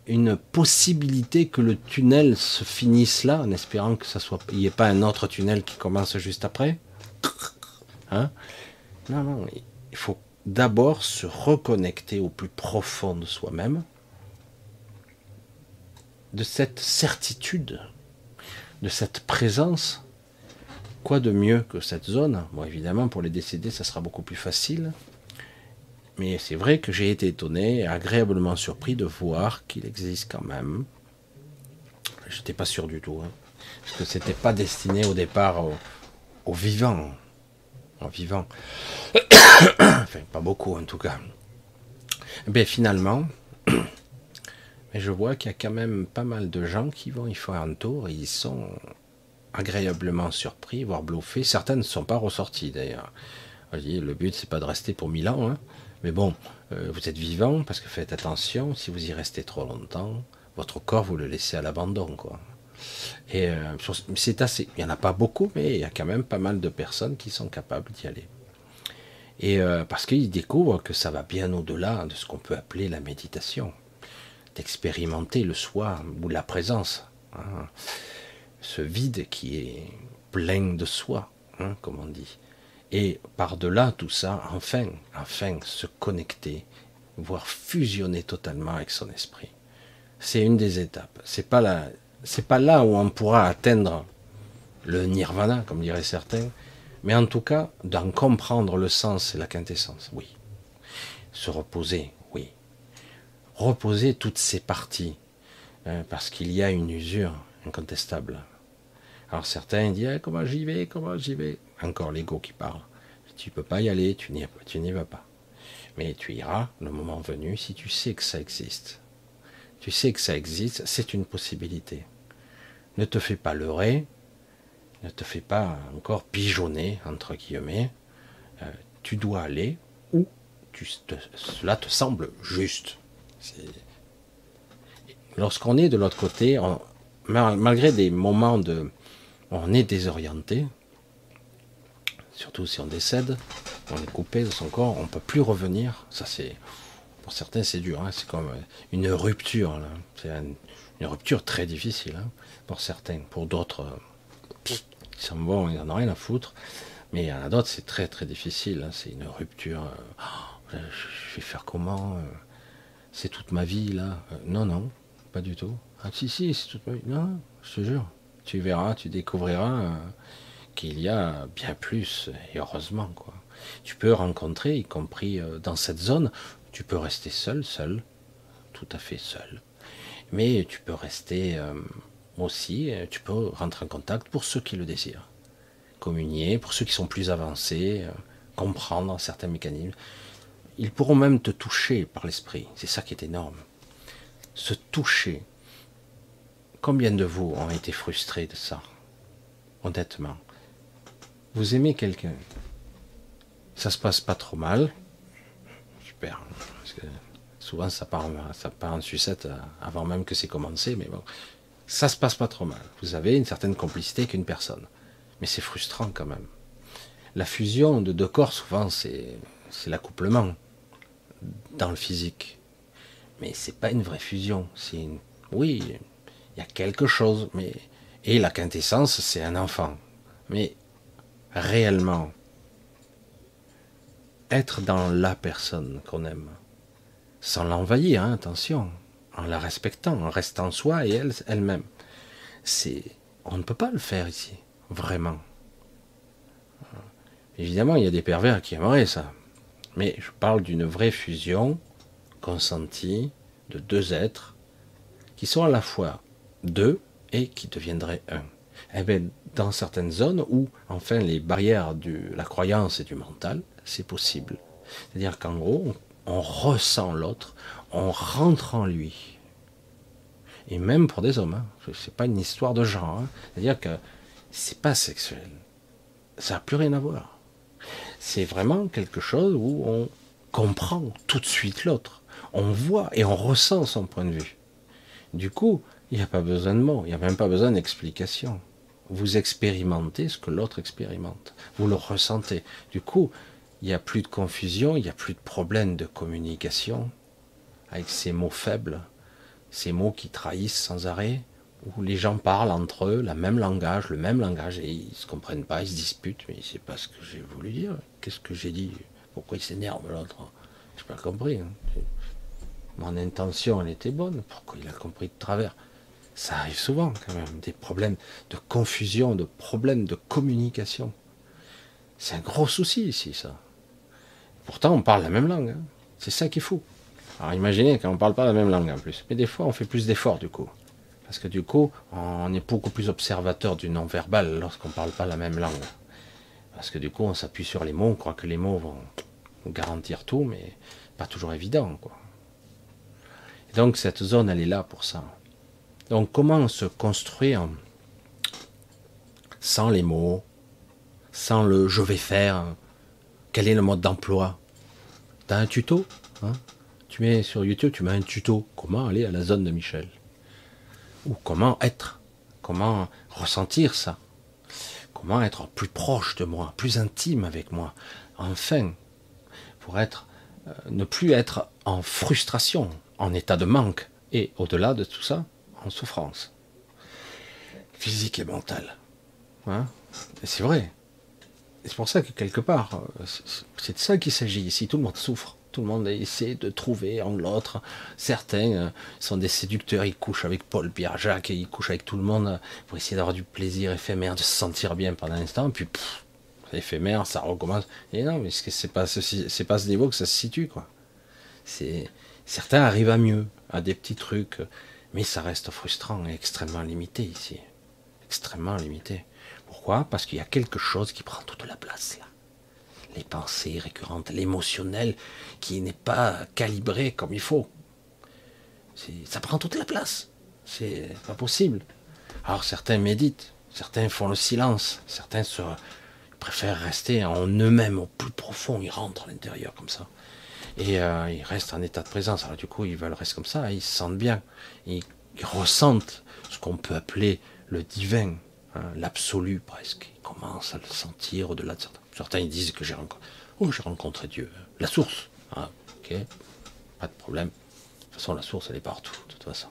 une possibilité que le tunnel se finisse là, en espérant que ça soit, il n'y ait pas un autre tunnel qui commence juste après. Hein? Non, non, il faut d'abord se reconnecter au plus profond de soi-même, de cette certitude, de cette présence. Quoi de mieux que cette zone? Bon, évidemment, pour les décédés, ça sera beaucoup plus facile. Mais c'est vrai que j'ai été étonné, agréablement surpris de voir qu'il existe quand même. J'étais pas sûr du tout, hein, parce que c'était pas destiné au départ aux, vivants, en vivant. enfin, pas beaucoup en tout cas. Mais finalement, mais je vois qu'il y a quand même pas mal de gens qui vont y faire un tour et ils sont agréablement surpris, voire bluffés. Certains ne sont pas ressortis d'ailleurs. Le but c'est pas de rester pour mille ans, hein. mais bon, euh, vous êtes vivant parce que faites attention, si vous y restez trop longtemps, votre corps vous le laissez à l'abandon, quoi. Et euh, c'est assez, il y en a pas beaucoup, mais il y a quand même pas mal de personnes qui sont capables d'y aller. Et euh, parce qu'ils découvrent que ça va bien au-delà de ce qu'on peut appeler la méditation d'expérimenter le soi ou la présence. Hein. Ce vide qui est plein de soi, hein, comme on dit. Et par-delà tout ça, enfin, enfin se connecter, voire fusionner totalement avec son esprit. C'est une des étapes. C'est pas là, c'est pas là où on pourra atteindre le nirvana, comme diraient certains, mais en tout cas d'en comprendre le sens et la quintessence. Oui. Se reposer, reposer toutes ces parties, hein, parce qu'il y a une usure incontestable. Alors certains disent eh, comment j'y vais, comment j'y vais? Encore l'ego qui parle. Tu peux pas y aller, tu n'y vas pas. Mais tu iras le moment venu si tu sais que ça existe. Tu sais que ça existe, c'est une possibilité. Ne te fais pas leurrer, ne te fais pas encore pigeonner, entre guillemets. Euh, tu dois aller où tu cela te semble juste. Lorsqu'on est de l'autre côté, malgré des moments de... On est désorienté, surtout si on décède, on est coupé de son corps, on ne peut plus revenir. Ça, c'est... Pour certains, c'est dur, hein. c'est comme une rupture. C'est une rupture très difficile hein, pour certains. Pour d'autres, sont bons, ils n'en ont rien à foutre. Mais il y en a d'autres, c'est très très difficile. Hein. C'est une rupture. Euh, oh, je vais faire comment euh c'est toute ma vie là. Euh, non, non, pas du tout. Ah si, si, c'est toute ma vie. Non, je te jure. Tu verras, tu découvriras euh, qu'il y a bien plus, et heureusement quoi. Tu peux rencontrer, y compris euh, dans cette zone, tu peux rester seul, seul, tout à fait seul. Mais tu peux rester aussi, tu peux rentrer en contact pour ceux qui le désirent. Communier, pour ceux qui sont plus avancés, comprendre certains mécanismes. Ils pourront même te toucher par l'esprit. C'est ça qui est énorme. Se toucher. Combien de vous ont été frustrés de ça Honnêtement? Vous aimez quelqu'un. Ça se passe pas trop mal. Super. Parce que souvent ça part, ça part en sucette avant même que c'est commencé, mais bon. Ça se passe pas trop mal. Vous avez une certaine complicité avec une personne. Mais c'est frustrant quand même. La fusion de deux corps, souvent, c'est l'accouplement dans le physique. Mais c'est pas une vraie fusion. C'est une... Oui, il y a quelque chose, mais et la quintessence, c'est un enfant. Mais réellement, être dans la personne qu'on aime, sans l'envahir, hein, attention, en la respectant, en restant soi et elle, elle-même. C'est, on ne peut pas le faire ici, vraiment. Évidemment, il y a des pervers qui aimeraient ça, mais je parle d'une vraie fusion consentie de deux êtres qui sont à la fois deux et qui deviendraient un. Eh bien, dans certaines zones où, enfin, les barrières de la croyance et du mental, c'est possible. C'est-à-dire qu'en gros, on, ressent l'autre, on rentre en lui. Et même pour des hommes, hein. c'est pas une histoire de genre. Hein. C'est-à-dire que c'est pas sexuel. Ça n'a plus rien à voir. C'est vraiment quelque chose où on comprend tout de suite l'autre. On voit et on ressent son point de vue. Du coup, il n'y a pas besoin de mots, il n'y a même pas besoin d'explication. vous expérimentez ce que l'autre expérimente. Vous le ressentez. Du coup, il n'y a plus de confusion, il n'y a plus de problème de communication avec ces mots faibles, ces mots qui trahissent sans arrêt, où les gens parlent entre eux le même langage, le même langage, et ils ne se comprennent pas, ils se disputent, mais c'est pas ce que j'ai voulu dire. Qu'est-ce que j'ai dit? Pourquoi il s'énerve l'autre? Je n'ai pas compris. Hein. Mon intention, elle était bonne. Pourquoi il a compris de travers? Ça arrive souvent, quand même, des problèmes de confusion, de problèmes de communication. C'est un gros souci ici, ça. Pourtant, on parle la même langue. Hein. C'est ça qui est fou. Alors imaginez qu'on ne parle pas la même langue en plus. Mais des fois, on fait plus d'efforts du coup. Parce que du coup, on est beaucoup plus observateur du non-verbal lorsqu'on ne parle pas la même langue. Parce que du coup, on s'appuie sur les mots, on croit que les mots vont garantir tout, mais pas toujours évident. Quoi. Donc cette zone, elle est là pour ça. Donc comment se construire sans les mots, sans le je vais faire, quel est le mode d'emploi? Tu as un tuto hein? Tu mets sur YouTube, tu mets un tuto, comment aller à la zone de Michel? Ou comment être Comment ressentir ça? Comment être plus proche de moi, plus intime avec moi? Enfin, pour être, euh, ne plus être en frustration, en état de manque, et au-delà de tout ça, en souffrance, physique et mentale. Hein? C'est vrai. C'est pour ça que quelque part, euh, c'est de ça qu'il s'agit ici. Tout le monde souffre. Tout le monde essaie de trouver en l'autre. Certains euh, sont des séducteurs, ils couchent avec Paul, Pierre, Jacques, et ils couchent avec tout le monde pour essayer d'avoir du plaisir éphémère, de se sentir bien pendant un instant, puis éphémère, ça recommence. Et non, mais c'est pas, c'est pas ce niveau que ça se situe, quoi. Certains arrivent à mieux, à des petits trucs, mais ça reste frustrant et extrêmement limité ici. Extrêmement limité. Parce qu'il y a quelque chose qui prend toute la place là. Les pensées récurrentes, l'émotionnel qui n'est pas calibré comme il faut. Ça prend toute la place. C'est pas possible. Alors certains méditent, certains font le silence, certains préfèrent rester en eux-mêmes au plus profond, ils rentrent à l'intérieur comme ça. Et euh, ils restent en état de présence. Alors du coup, ils veulent rester comme ça, ils se sentent bien. Ils, ressentent ce qu'on peut appeler le divin, hein, l'absolu presque. Ils commencent à le sentir au-delà de certains. Certains disent que j'ai rencontré, oh, j'ai rencontré Dieu, la source. Ah, ok, pas de problème. De toute façon, la source, elle est partout, de toute façon.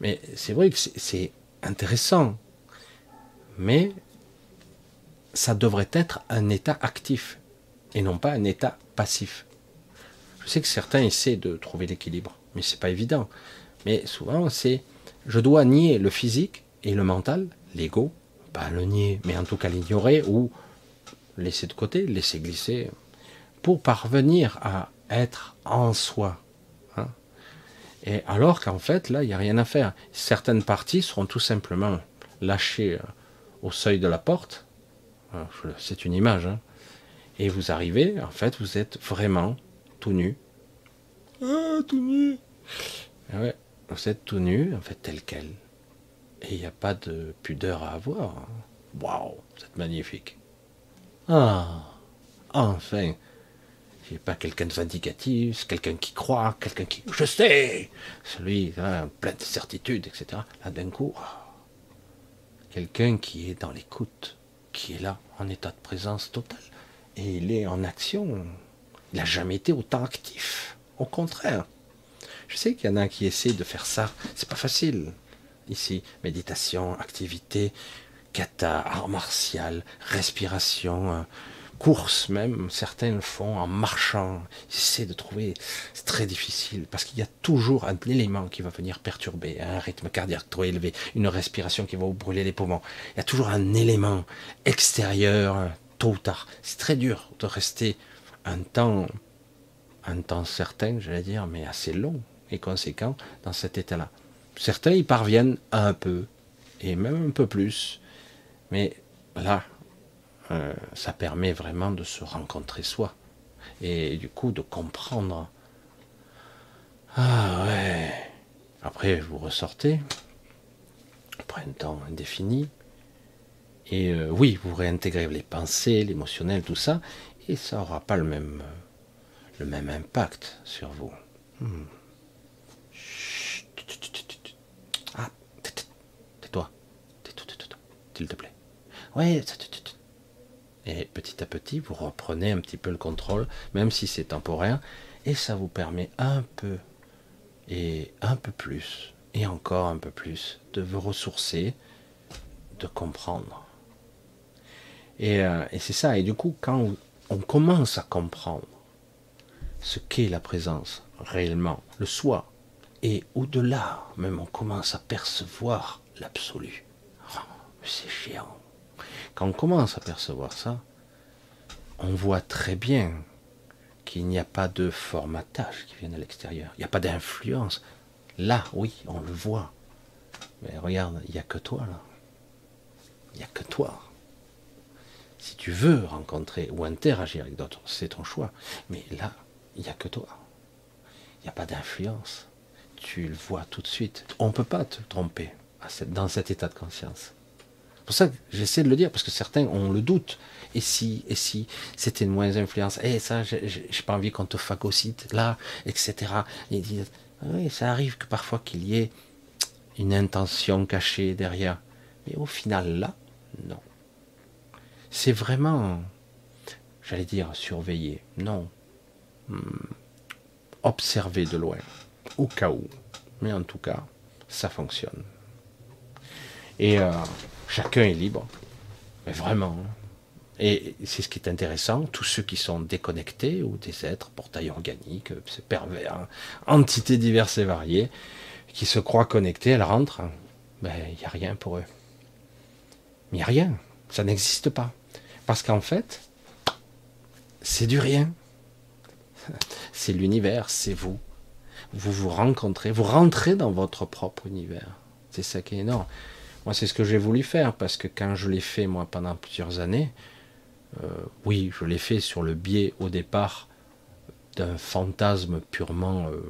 Mais c'est vrai que c'est intéressant. Mais ça devrait être un état actif et non pas un état passif. Je sais que certains essaient de trouver l'équilibre, mais c'est pas évident. Mais souvent, c'est je dois nier le physique et le mental, l'ego, pas le nier, mais en tout cas l'ignorer ou laisser de côté, laisser glisser, pour parvenir à être en soi. Hein. Et alors qu'en fait, là, il n'y a rien à faire. Certaines parties seront tout simplement lâchées euh, au seuil de la porte. C'est une image. Hein. Et vous arrivez, en fait, vous êtes vraiment tout nu. Ah, tout nu. Ah ouais, vous êtes tout nu, en fait, tel quel. Et il n'y a pas de pudeur à avoir. Waouh, êtes magnifique. Ah, enfin. Il pas quelqu'un de vindicatif, quelqu'un qui croit, quelqu'un qui. Je sais Celui, hein, plein de certitude, etc. Là, d'un coup, ah, quelqu'un qui est dans l'écoute, qui est là, en état de présence totale. Et il est en action. Il n'a jamais été autant actif. Au contraire. Je sais qu'il y en a qui essaient de faire ça. C'est pas facile. Ici, méditation, activité, kata, art martial, respiration, euh, course même. Certains le font en marchant. Ils essaient de trouver. C'est très difficile parce qu'il y a toujours un élément qui va venir perturber, un rythme cardiaque trop élevé, une respiration qui va vous brûler les poumons. Il y a toujours un élément extérieur, tôt ou tard. C'est très dur de rester un temps, un temps certain, j'allais dire, mais assez long et conséquent dans cet état-là. Certains y parviennent un peu, et même un peu plus, mais là, euh, ça permet vraiment de se rencontrer soi, et du coup de comprendre. Ah ouais. Après, vous ressortez, après un temps indéfini, et euh, oui, vous réintégrez les pensées, l'émotionnel, tout ça, et ça n'aura pas le même, impact sur vous. Hmm. S'il te plaît. Oui. Et petit à petit, vous reprenez un petit peu le contrôle, même si c'est temporaire, et ça vous permet un peu, et un peu plus, et encore un peu plus, de vous ressourcer, de comprendre. Et, euh, et c'est ça. Et du coup, quand on commence à comprendre ce qu'est la présence réellement, le soi, et au-delà, même on commence à percevoir l'absolu. C'est chiant. Quand on commence à percevoir ça, on voit très bien qu'il n'y a pas de formatage qui vient de l'extérieur. Il n'y a pas d'influence. Là, oui, on le voit. Mais regarde, il n'y a que toi là. Il n'y a que toi. Si tu veux rencontrer ou interagir avec d'autres, c'est ton choix. Mais là, il n'y a que toi. Il n'y a pas d'influence. Tu le vois tout de suite. On ne peut pas te tromper dans cet état de conscience. Pour ça que j'essaie de le dire, parce que certains ont le doute. Et si, et si c'était une moins influence Et eh, ça, j'ai pas envie qu'on te phagocyte là, etc. Et oui, ça arrive que parfois qu'il y ait une intention cachée derrière. Mais au final, là, non. C'est vraiment, j'allais dire, surveiller. Non. Hmm. Observer de loin. Au cas où. Mais en tout cas, ça fonctionne. Et euh, chacun est libre. Mais vraiment. Et c'est ce qui est intéressant, tous ceux qui sont déconnectés ou des êtres portails organiques, pervers, hein, entités diverses et variées, qui se croient connectés, elles rentrent, ben il n'y a rien pour eux. Il n'y a rien, ça n'existe pas. Parce qu'en fait, c'est du rien. C'est l'univers, c'est vous. Vous vous rencontrez, vous rentrez dans votre propre univers. C'est ça qui est énorme. C'est ce que j'ai voulu faire, parce que quand je l'ai fait, moi, pendant plusieurs années, euh, oui, je l'ai fait sur le biais, au départ, d'un fantasme purement, euh,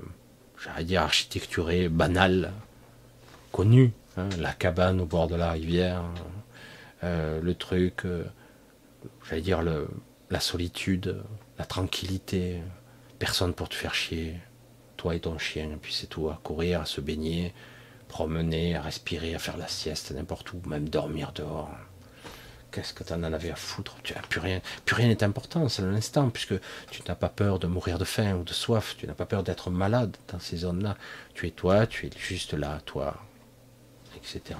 j'allais dire, architecturé, banal, connu. Hein, la cabane au bord de la rivière, euh, le truc, j'allais dire, la solitude, la tranquillité, personne pour te faire chier, toi et ton chien, et puis c'est tout, à courir, à se baigner, promener, à respirer, à faire la sieste n'importe où, même dormir dehors. Qu'est-ce que tu en avais à foutre? Tu as plus rien, plus rien n'est important, c'est l'instant, puisque tu n'as pas peur de mourir de faim ou de soif, tu n'as pas peur d'être malade dans ces zones-là. Tu es toi, tu es juste là, toi, etc.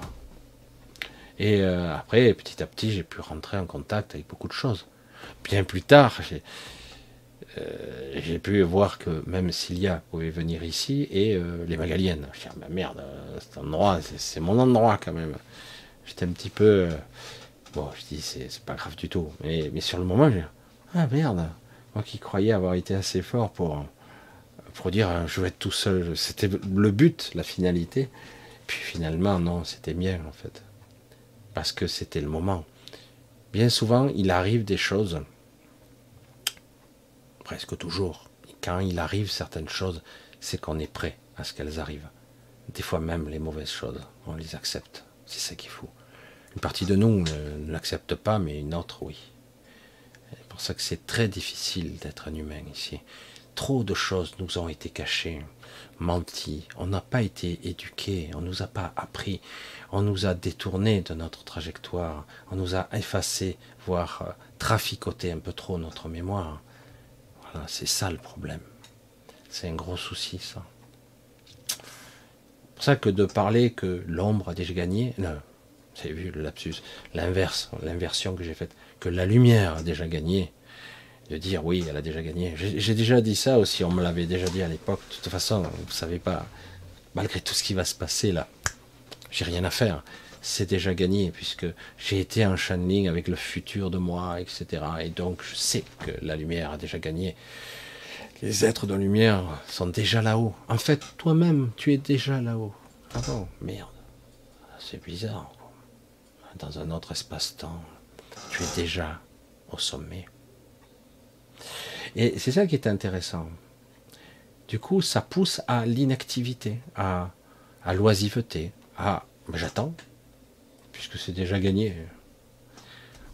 Et euh, après, petit à petit, j'ai pu rentrer en contact avec beaucoup de choses. Bien plus tard, j'ai euh, pu voir que même Cilia pouvait venir ici et euh, les Magaliennes. Je dis, ah, merde, cet endroit, c'est mon endroit quand même. J'étais un petit peu. bon, je dis, c'est pas grave du tout. Mais, sur le moment, dis, ah merde, moi qui croyais avoir été assez fort pour, pour dire, je vais être tout seul. C'était le but, la finalité. Puis finalement, non, c'était bien en fait parce que c'était le moment. Bien souvent, il arrive des choses, presque toujours. quand il arrive certaines choses, c'est qu'on est prêt à ce qu'elles arrivent. Des fois même les mauvaises choses, on les accepte. C'est ça qu'il faut. Une partie de nous ne l'accepte pas, mais une autre, oui. C'est pour ça que c'est très difficile d'être un humain ici. Trop de choses nous ont été cachées, menties. On n'a pas été éduqués, on ne nous a pas appris on nous a détourné de notre trajectoire, on nous a effacé, voire euh, traficoté un peu trop notre mémoire. C'est ça le problème. C'est un gros souci, ça. C'est pour ça que de parler que l'ombre a déjà gagné, non, vous avez vu le lapsus, l'inverse, l'inversion que j'ai faite, que la lumière a déjà gagné, de dire oui, elle a déjà gagné. J'ai déjà dit ça aussi, on me l'avait déjà dit à l'époque. De toute façon, vous ne savez pas, malgré tout ce qui va se passer là, j'ai rien à faire. C'est déjà gagné puisque j'ai été en channeling avec le futur de moi, etc. Et donc je sais que la lumière a déjà gagné. Les êtres de lumière sont déjà là-haut. En fait, toi-même, tu es déjà là-haut. Ah bon, merde. C'est bizarre. Dans un autre espace-temps, tu es déjà au sommet. Et c'est ça qui est intéressant. Du coup, ça pousse à l'inactivité, à, à l'oisiveté, ah, j'attends, puisque c'est déjà gagné.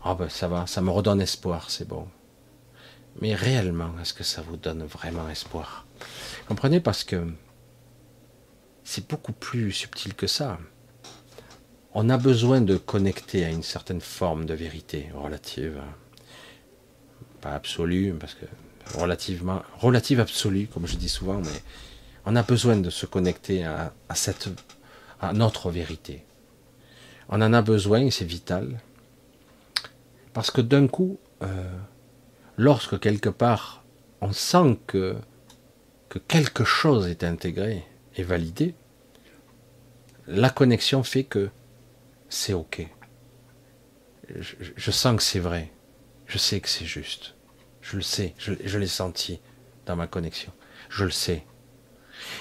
Ah ben ça va, ça me redonne espoir, c'est bon. Mais réellement, est-ce que ça vous donne vraiment espoir? Comprenez parce que c'est beaucoup plus subtil que ça. on a besoin de connecter à une certaine forme de vérité relative, pas absolue, parce que relativement, relative absolue, comme je dis souvent, mais on a besoin de se connecter à, cette, à notre vérité. On en a besoin c'est vital. Parce que d'un coup, euh, lorsque quelque part on sent que quelque chose est intégré et validé, la connexion fait que c'est OK. Je, sens que c'est vrai. Je sais que c'est juste. Je le sais. Je, l'ai senti dans ma connexion. Je le sais.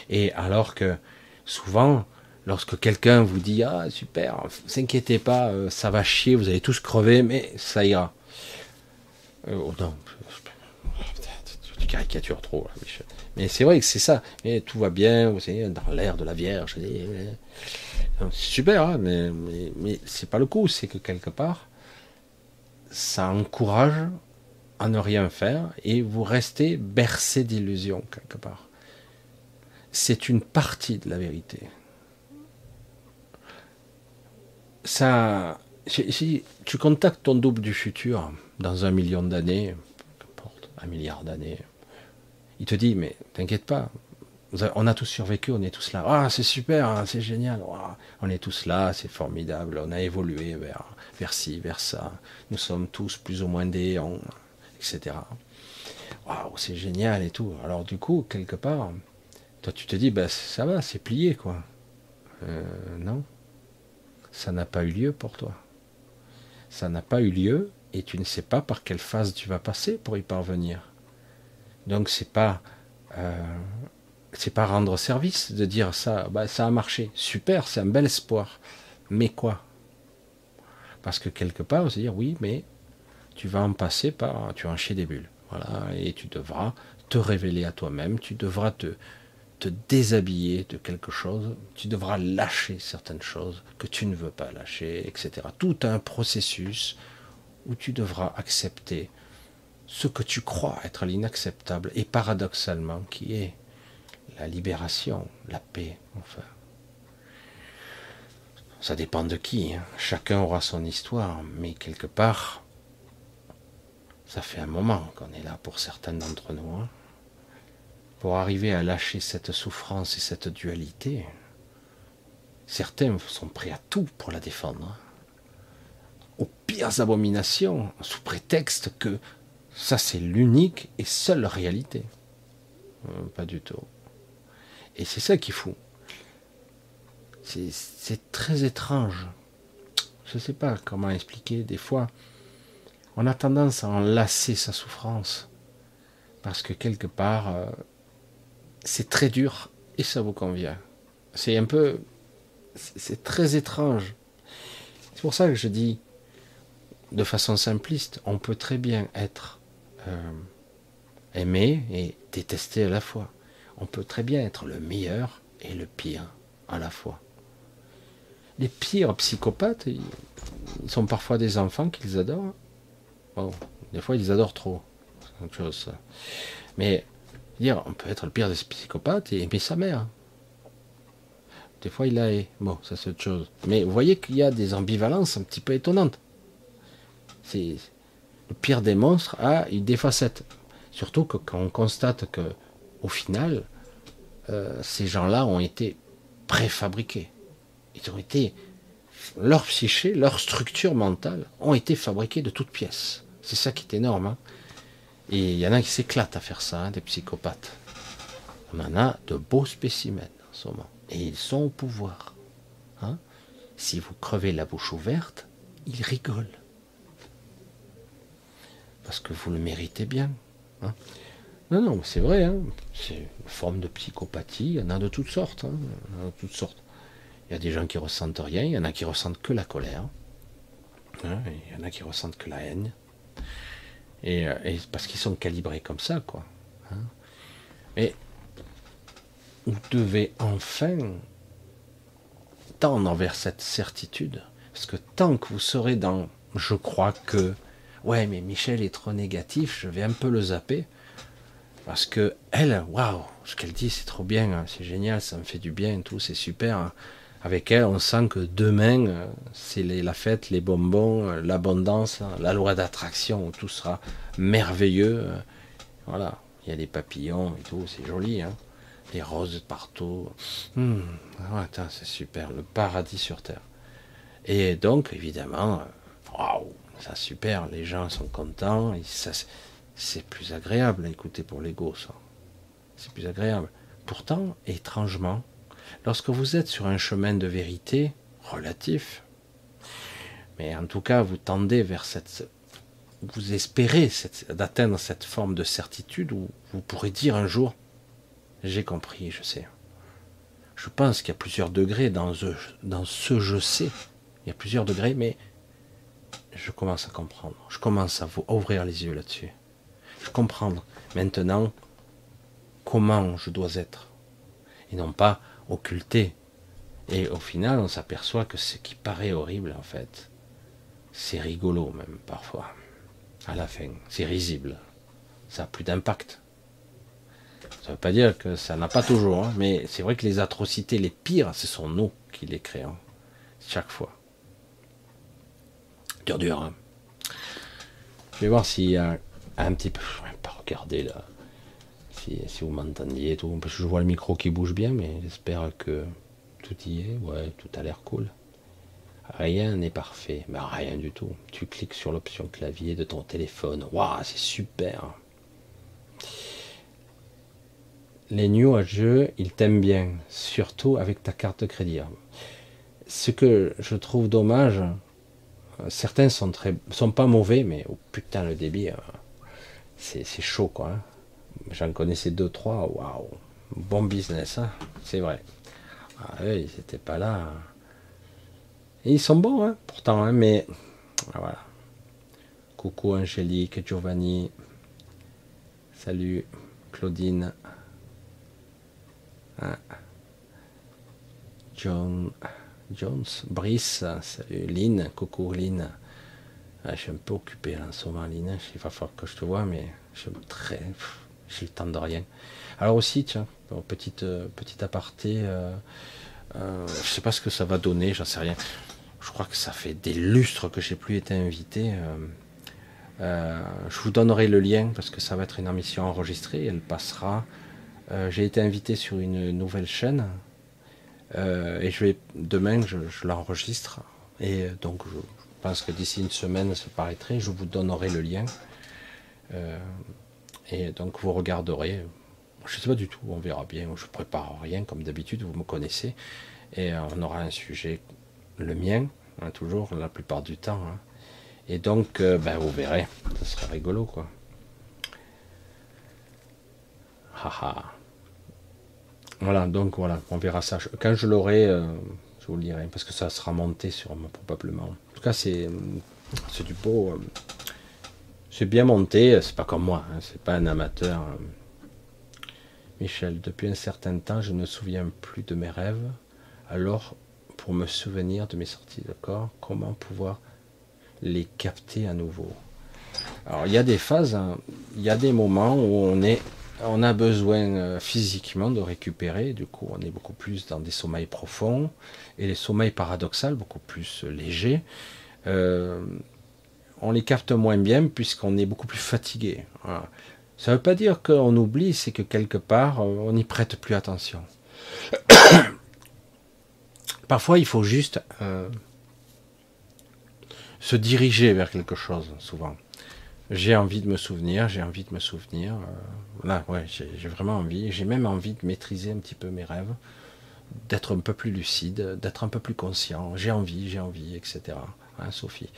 Et alors que souvent, lorsque quelqu'un vous dit Ah, super, ne vous inquiétez pas, euh, ça va chier, vous allez tous crever, mais ça ira. Euh, oh non, tu caricatures trop, Michel. Mais c'est vrai que c'est ça. Et tout va bien, vous savez, dans l'air de la Vierge. C'est super, hein, mais, mais, mais c'est pas le coup. C'est que quelque part, ça encourage à ne rien faire et vous restez bercé d'illusions quelque part. C'est une partie de la vérité. Ça, si tu contactes ton double du futur dans un million d'années, un milliard d'années, il te dit, mais t'inquiète pas, on a tous survécu, on est tous là. Ah, c'est super, hein, c'est génial. on est tous là, c'est formidable. On a évolué vers, vers ci, vers ça. Nous sommes tous plus ou moins des etc. Waouh, c'est génial et tout. Alors du coup, quelque part, toi tu te dis, bah, ça va, c'est plié, quoi. Euh, non, ça n'a pas eu lieu pour toi. Ça n'a pas eu lieu et tu ne sais pas par quelle phase tu vas passer pour y parvenir. Donc c'est pas euh, c'est pas rendre service de dire ça, bah, ça a marché, super, c'est un bel espoir. Mais quoi? Parce que quelque part, on se dire oui, mais tu vas en passer par, tu en chier des bulles, voilà, et tu devras te révéler à toi-même, tu devras te, te déshabiller de quelque chose, tu devras lâcher certaines choses que tu ne veux pas lâcher, etc. Tout un processus où tu devras accepter ce que tu crois être l'inacceptable et paradoxalement qui est la libération, la paix, enfin. Ça dépend de qui, hein. chacun aura son histoire, mais quelque part, ça fait un moment qu'on est là pour certains d'entre nous. Hein. Pour arriver à lâcher cette souffrance et cette dualité, certains sont prêts à tout pour la défendre. Aux pires abominations, sous prétexte que ça c'est l'unique et seule réalité. Euh, pas du tout. Et c'est ça qui est fou. C'est très étrange. Je ne sais pas comment expliquer. Des fois, on a tendance à enlacer sa souffrance. Parce que quelque part, euh, c'est très dur et ça vous convient. C'est un peu. C'est très étrange. C'est pour ça que je dis, de façon simpliste, on peut très bien être euh, aimé et détesté à la fois on peut très bien être le meilleur et le pire à la fois. Les pires psychopathes, ils sont parfois des enfants qu'ils adorent. Des fois, ils adorent trop. C'est autre chose. Mais, on peut être le pire des psychopathes et aimer sa mère. Des fois, il hait. Bon, ça c'est autre chose. Mais vous voyez qu'il y a des ambivalences un petit peu étonnantes. Le pire des monstres a des facettes. Surtout quand on constate que au final, euh, ces gens-là ont été préfabriqués. Ils ont été, leur psyché, leur structure mentale ont été fabriqués de toutes pièces. C'est ça qui est énorme. Hein. Et il y en a qui s'éclatent à faire ça, hein, des psychopathes. On en a de beaux spécimens en ce moment. Et ils sont au pouvoir. Hein. Si vous crevez la bouche ouverte, ils rigolent. Parce que vous le méritez bien. Non, non, c'est vrai, hein. c'est une forme de psychopathie, il y en a de toutes sortes. Hein. Il, y a de toutes sortes. il y a des gens qui ressentent rien, il y en a qui ressentent que la colère, hein. il y en a qui ressentent que la haine, et, euh, parce qu'ils sont calibrés comme ça, quoi. Hein. Mais vous devez enfin tendre vers cette certitude, parce que tant que vous serez dans je crois que, ouais, mais Michel est trop négatif, je vais un peu le zapper, parce que elle, waouh, ce qu'elle dit, c'est trop bien, hein, c'est génial, ça me fait du bien, tout, c'est super. Hein. Avec elle, on sent que demain, euh, c'est la fête, les bonbons, euh, l'abondance, la loi d'attraction, tout sera merveilleux. Voilà, il y a des papillons et tout, c'est joli, hein. Les roses partout. Hum, c'est super, le paradis sur terre. Et donc, évidemment, waouh, ça super, les gens sont contents, c'est plus agréable à écouter pour l'ego, ça. C'est plus agréable. Pourtant, étrangement, lorsque vous êtes sur un chemin de vérité relatif, mais en tout cas, vous tendez vers cette. Vous espérez d'atteindre cette forme de certitude où vous pourrez dire un jour J'ai compris, je sais. Je pense qu'il y a plusieurs degrés dans ce, je sais. Il y a plusieurs degrés, mais je commence à comprendre. Je commence à vous ouvrir les yeux là-dessus. Je comprends maintenant comment je dois être. Et non pas occulter. Et au final, on s'aperçoit que ce qui paraît horrible, en fait, c'est rigolo même parfois. À la fin, c'est risible. Ça a plus d'impact. Ça veut pas dire que ça n'a pas toujours, hein, mais c'est vrai que les atrocités les pires, ce sont nous qui les créons. Chaque fois. Dur, dur. Hein. Je vais voir s'il y a un petit peu. Pas regarder là. Si, vous m'entendiez tout. Parce que je vois le micro qui bouge bien, mais j'espère que tout y est. Ouais, tout a l'air cool. Rien n'est parfait, mais rien du tout. Tu cliques sur l'option clavier de ton téléphone. Waouh, c'est super. Les jeu, ils t'aiment bien, surtout avec ta carte de crédit. Ce que je trouve dommage, certains sont très, sont pas mauvais, mais oh putain le débit, euh, c'est chaud quoi. Hein. J'en connaissais deux trois, waouh, bon business, hein, c'est vrai. Ah, ils n'étaient pas là. Ils sont bons, hein, pourtant, hein, mais ah, voilà. Coucou Angélique, Giovanni. Salut Claudine. John. Jones, Brice, salut Lynn, coucou Lynn. Ah, je suis un peu occupé en ce moment, Lynn. Il va falloir que je te vois, mais je suis très. J'ai le temps de rien. Alors aussi, tiens, petite, euh, petite aparté, euh, euh, je sais pas ce que ça va donner, j'en sais rien. Je crois que ça fait des lustres que j'ai plus été invité. je vous donnerai le lien parce que ça va être une émission enregistrée. Elle passera. j'ai été invité sur une nouvelle chaîne euh, et je vais demain, je, l'enregistre. Et donc, je, pense que d'ici une semaine, ça paraîtrait. Je vous donnerai le lien. Euh, et donc, vous regarderez. Je ne sais pas du tout, on verra bien. Je prépare rien, comme d'habitude, vous me connaissez. Et on aura un sujet, le mien, hein, toujours, la plupart du temps. Hein. Et donc, euh, ben, vous verrez. Ça sera rigolo, quoi. Haha. Voilà, donc voilà, on verra ça. Quand je l'aurai, euh, je vous le dirai, parce que ça sera monté sur moi probablement. En tout cas, c'est du beau. Euh, c'est bien monté, c'est pas comme moi, hein, c'est pas un amateur. Michel, depuis un certain temps, je ne me souviens plus de mes rêves. Alors, pour me souvenir de mes sorties de corps, comment pouvoir les capter à nouveau? Alors, il y a des phases, hein. il y a des moments où on est on a besoin euh, physiquement de récupérer, du coup on est beaucoup plus dans des sommeils profonds, et les sommeils paradoxaux beaucoup plus légers, euh, on les capte moins bien puisqu'on est beaucoup plus fatigué. Ça ne veut pas dire qu'on oublie, c'est que quelque part on n'y prête plus attention. Parfois il faut juste euh, se diriger vers quelque chose, souvent j'ai envie de me souvenir, j'ai envie de me souvenir. Euh, voilà, ouais, j'ai vraiment envie. J'ai même envie de maîtriser un petit peu mes rêves, d'être un peu plus lucide, d'être un peu plus conscient. J'ai envie, j'ai envie, etc. Hein, Sophie?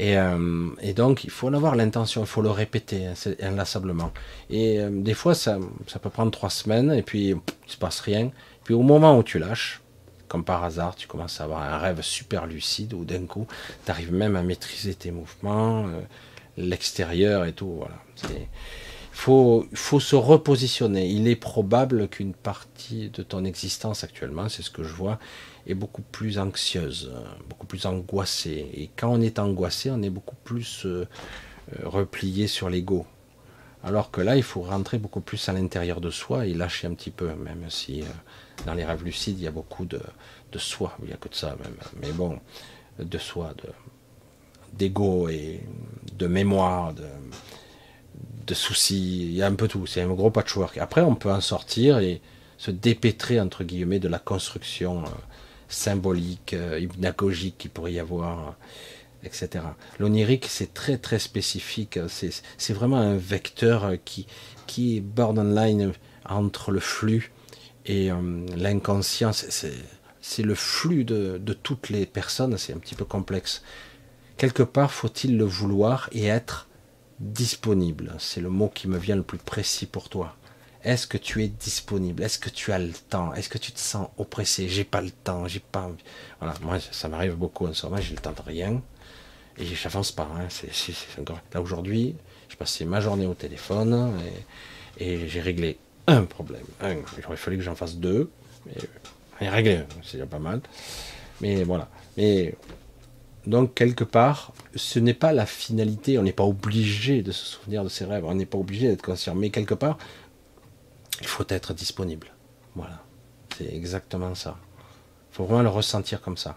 Et, euh, et, donc, il faut en avoir l'intention, il faut le répéter hein, inlassablement. Et euh, des fois, ça, peut prendre trois semaines, et puis il ne se passe rien. Puis au moment où tu lâches, comme par hasard, tu commences à avoir un rêve super lucide, ou d'un coup, tu arrives même à maîtriser tes mouvements l'extérieur et tout. Voilà. Il faut, faut se repositionner. Il est probable qu'une partie de ton existence actuellement, c'est ce que je vois, est beaucoup plus anxieuse, beaucoup plus angoissée. Et quand on est angoissé, on est beaucoup plus euh, euh, replié sur l'ego. Alors que là, il faut rentrer beaucoup plus à l'intérieur de soi et lâcher un petit peu, même si euh, dans les rêves lucides, il y a beaucoup de, de soi, il n'y a que de ça même. Mais bon, de soi, d'ego et de mémoire, de, de soucis, il y a un peu tout, c'est un gros patchwork. Après, on peut en sortir et se dépêtrer, entre guillemets, de la construction euh, symbolique, euh, hypnagogique qu'il pourrait y avoir etc. L'onirique, c'est très très spécifique. C'est vraiment un vecteur qui, qui est borderline entre le flux et euh, l'inconscient. C'est le flux de, de, toutes les personnes. C'est un petit peu complexe. Quelque part, faut-il le vouloir et être disponible. C'est le mot qui me vient le plus précis pour toi. Est-ce que tu es disponible? Est-ce que tu as le temps? Est-ce que tu te sens oppressé? J'ai pas le temps, j'ai pas envie. Voilà, moi ça m'arrive beaucoup en ce moment, j'ai le temps de rien. Et j'avance pas. Hein. Là aujourd'hui, je passais ma journée au téléphone et, j'ai réglé un problème. Il aurait fallu que j'en fasse deux. Mais réglé, c'est déjà pas mal. Mais voilà. Mais donc quelque part, ce n'est pas la finalité. On n'est pas obligé de se souvenir de ses rêves. On n'est pas obligé d'être conscient. Mais quelque part, il faut être disponible. Voilà. C'est exactement ça. Il faut vraiment le ressentir comme ça.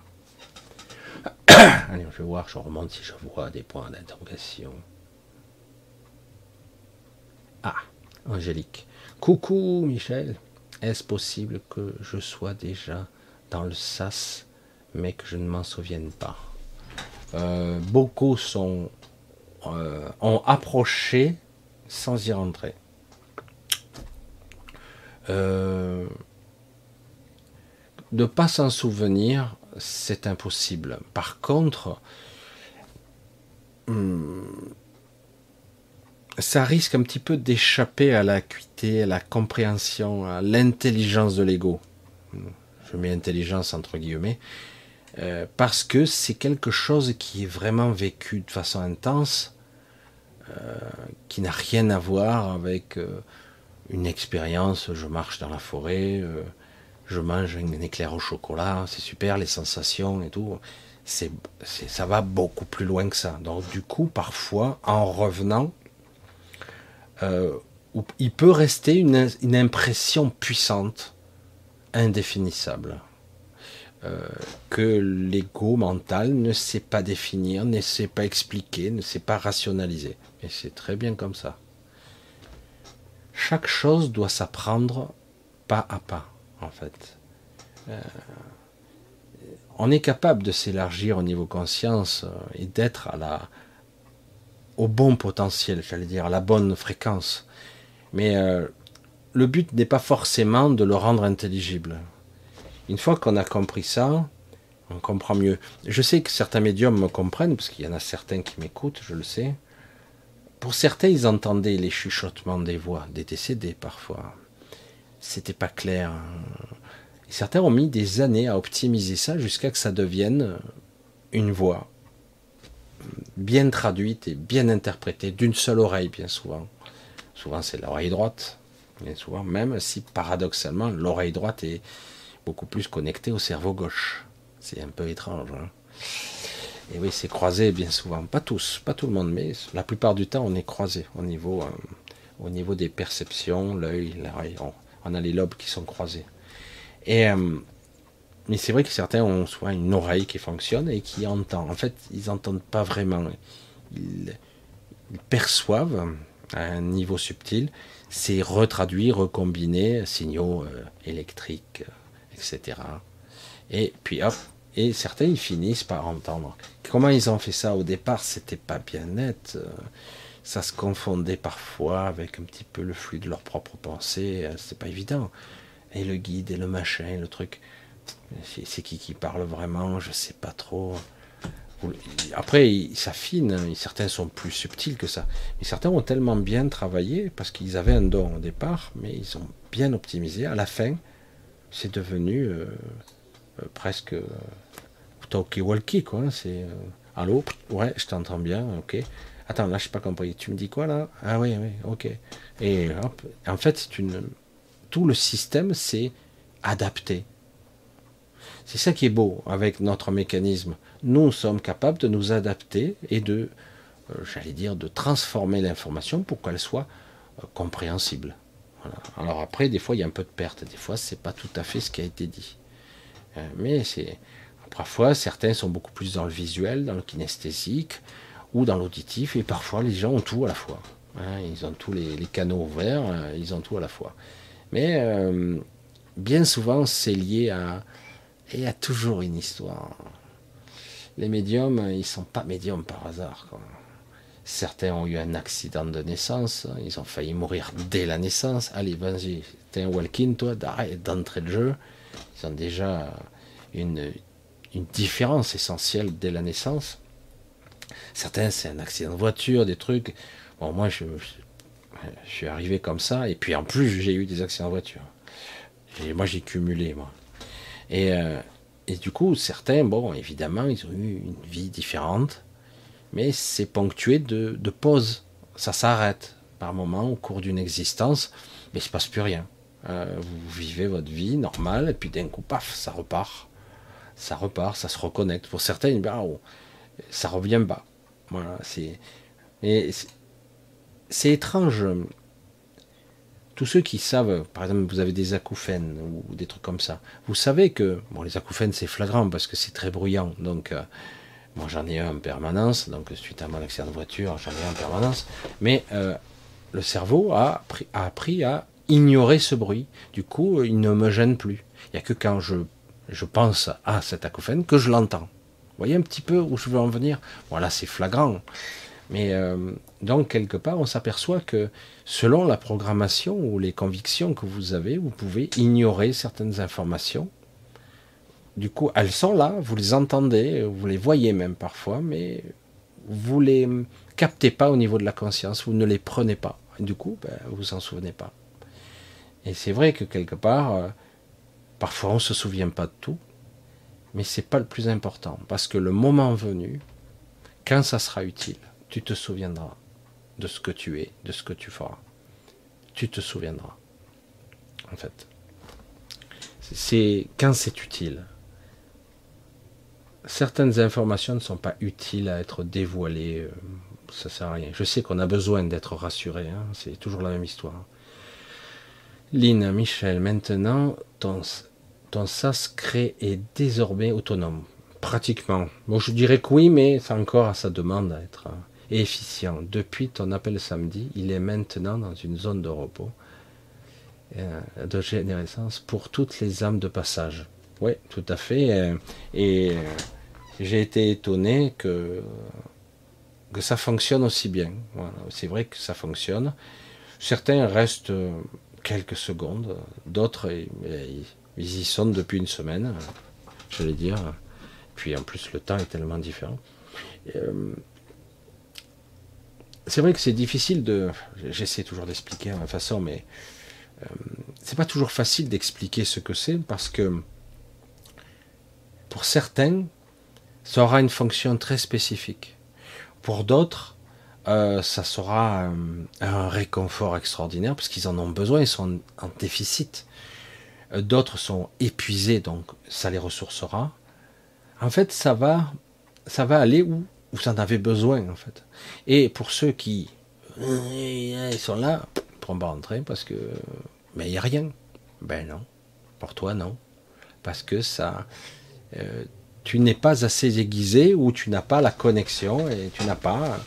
Allez, je vais voir, je remonte si je vois des points d'interrogation. Ah, Angélique. Coucou Michel. Est-ce possible que je sois déjà dans le sas, mais que je ne m'en souvienne pas? Euh, Beaucoup sont, euh, ont approché sans y rentrer. Euh, de pas s'en souvenir, c'est impossible. Par contre, hmm, ça risque un petit peu d'échapper à l'acuité, à la compréhension, à l'intelligence de l'ego. Je mets intelligence entre guillemets, euh, parce que c'est quelque chose qui est vraiment vécu de façon intense, euh, qui n'a rien à voir avec euh, une expérience. Je marche dans la forêt je mange un éclair au chocolat, c'est super, les sensations et tout. C'est, ça va beaucoup plus loin que ça. Donc du coup, parfois, en revenant, il peut rester une, impression puissante, indéfinissable, euh, que l'ego mental ne sait pas définir, ne sait pas expliquer, ne sait pas rationaliser. Et c'est très bien comme ça. Chaque chose doit s'apprendre pas à pas en fait. Euh, on est capable de s'élargir au niveau conscience euh, et d'être à la, au bon potentiel, j'allais dire, à la bonne fréquence. Mais le but n'est pas forcément de le rendre intelligible. Une fois qu'on a compris ça, on comprend mieux. Je sais que certains médiums me comprennent, parce qu'il y en a certains qui m'écoutent, je le sais. Pour certains, ils entendaient les chuchotements des voix, des décédés parfois. C'était pas clair certains ont mis des années à optimiser ça jusqu'à que ça devienne une voix bien traduite et bien interprétée d'une seule oreille, bien souvent. Souvent, c'est l'oreille droite, bien souvent, même si paradoxalement, l'oreille droite est beaucoup plus connectée au cerveau gauche. C'est un peu étrange. Hein. et oui, c'est croisé bien souvent. Pas tous, pas tout le monde, mais la plupart du temps, on est croisé au niveau, euh, au niveau des perceptions, l'œil, l'oreille. on a les lobes qui sont croisés. Et, euh, mais c'est vrai que certains ont soit une oreille qui fonctionne et qui entend. En fait, ils n'entendent pas vraiment. Ils, perçoivent à un niveau subtil, c'est retraduit, recombiné, signaux euh, électriques, etc. Et puis hop, et certains ils finissent par entendre. Comment ils ont fait ça? Au départ, c'était pas bien net. Euh, ça se confondait parfois avec un petit peu le flux de leurs propres pensées. C'est pas évident et le guide et le machin et le truc. C'est qui qui parle vraiment, je sais pas trop. Après, ils s'affinent, certains sont plus subtils que ça. Mais certains ont tellement bien travaillé parce qu'ils avaient un don au départ, mais ils ont bien optimisé. À la fin, c'est devenu euh, euh, presque euh, talkie-walkie, quoi. C'est allô, ouais, je t'entends bien, ok. Attends, là, je n'ai pas compris. Tu me dis quoi là? Ah oui, oui, ok. Et hop, en fait, c'est une tout le système s'est adapté. C'est ça qui est beau avec notre mécanisme. Nous sommes capables de nous adapter et de, j'allais dire, de transformer l'information pour qu'elle soit compréhensible. Alors après, des fois, il y a un peu de perte. Des fois, c'est pas tout à fait ce qui a été dit. mais c'est parfois certains sont beaucoup plus dans le visuel, dans le kinesthésique ou dans l'auditif, et parfois les gens ont tout à la fois. Hein. ils ont tous les, canaux ouverts, ils ont tout à la fois. Mais bien souvent, c'est lié à. il y a toujours une histoire. Les médiums, ils sont pas médiums par hasard. Certains ont eu un accident de naissance, ils ont failli mourir dès la naissance. Allez, vas-y, t'es un walk-in, toi, d'entrée de jeu. Ils ont déjà une, différence essentielle dès la naissance. Certains, c'est un accident de voiture, des trucs. Bon, moi, je, suis arrivé comme ça, et puis en plus, j'ai eu des accidents de voiture. Et moi, j'ai cumulé, moi. Et, euh, et, du coup, certains, bon, évidemment, ils ont eu une vie différente, mais c'est ponctué de, pauses. Ça s'arrête par moment au cours d'une existence, mais il ne se passe plus rien. Euh, vous vivez votre vie normale, et puis d'un coup, paf, ça repart. Ça repart, ça se reconnecte. Pour certains, ça ne oh, ça revient pas. Voilà, c'est. c'est étrange tous ceux qui savent, par exemple, vous avez des acouphènes ou des trucs comme ça, vous savez que, bon, les acouphènes c'est flagrant parce que c'est très bruyant, donc euh, moi j'en ai un en permanence, donc suite à mon accident de voiture, j'en ai un en permanence, mais euh, le cerveau a, appris à ignorer ce bruit, du coup il ne me gêne plus. Il n'y a que quand je, je pense à cet acouphène que je l'entends. Vous voyez un petit peu où je veux en venir? Voilà, c'est flagrant. Mais euh, donc, quelque part, on s'aperçoit que selon la programmation ou les convictions que vous avez, vous pouvez ignorer certaines informations. Du coup, elles sont là, vous les entendez, vous les voyez même parfois, mais vous les captez pas au niveau de la conscience, vous ne les prenez pas. du coup, ben, vous en souvenez pas. Et c'est vrai que quelque part, euh, parfois on ne se souvient pas de tout, mais c'est pas le plus important, parce que le moment venu, quand ça sera utile, tu te souviendras de ce que tu es, de ce que tu feras. Tu te souviendras. En fait. C'est quand c'est utile. Certaines informations ne sont pas utiles à être dévoilées. Euh, ça sert à rien. Je sais qu'on a besoin d'être rassuré. Hein, c'est toujours la même histoire. Lynn, Michel, maintenant, ton, ton crée est désormais autonome. Pratiquement. Bon, je dirais que oui, mais c'est encore à sa demande d'être efficient. Depuis ton appel samedi, il est maintenant dans une zone de repos, euh, de générescence pour toutes les âmes de passage. Oui, tout à fait. Euh, et euh, j'ai été étonné que, que ça fonctionne aussi bien. C'est vrai que ça fonctionne. Certains restent quelques secondes, d'autres ils y sont depuis une semaine, je vais dire. Puis en plus le temps est tellement différent c'est vrai que c'est difficile de. J'essaie toujours d'expliquer à ma façon, mais euh, c'est pas toujours facile d'expliquer ce que c'est parce que pour certains, ça aura une fonction très spécifique. Pour d'autres, euh, ça sera euh, un réconfort extraordinaire parce qu'ils en ont besoin, ils sont en déficit. D'autres sont épuisés, donc ça les ressourcera. En fait, ça va, ça va aller où vous en avez besoin en fait. Et pour ceux qui euh, ils sont là, pour pas rentrer parce que mais il n'y a rien. Ben non. Pour toi non. Parce que ça euh, tu n'es pas assez aiguisé ou tu n'as pas la connexion et tu n'as pas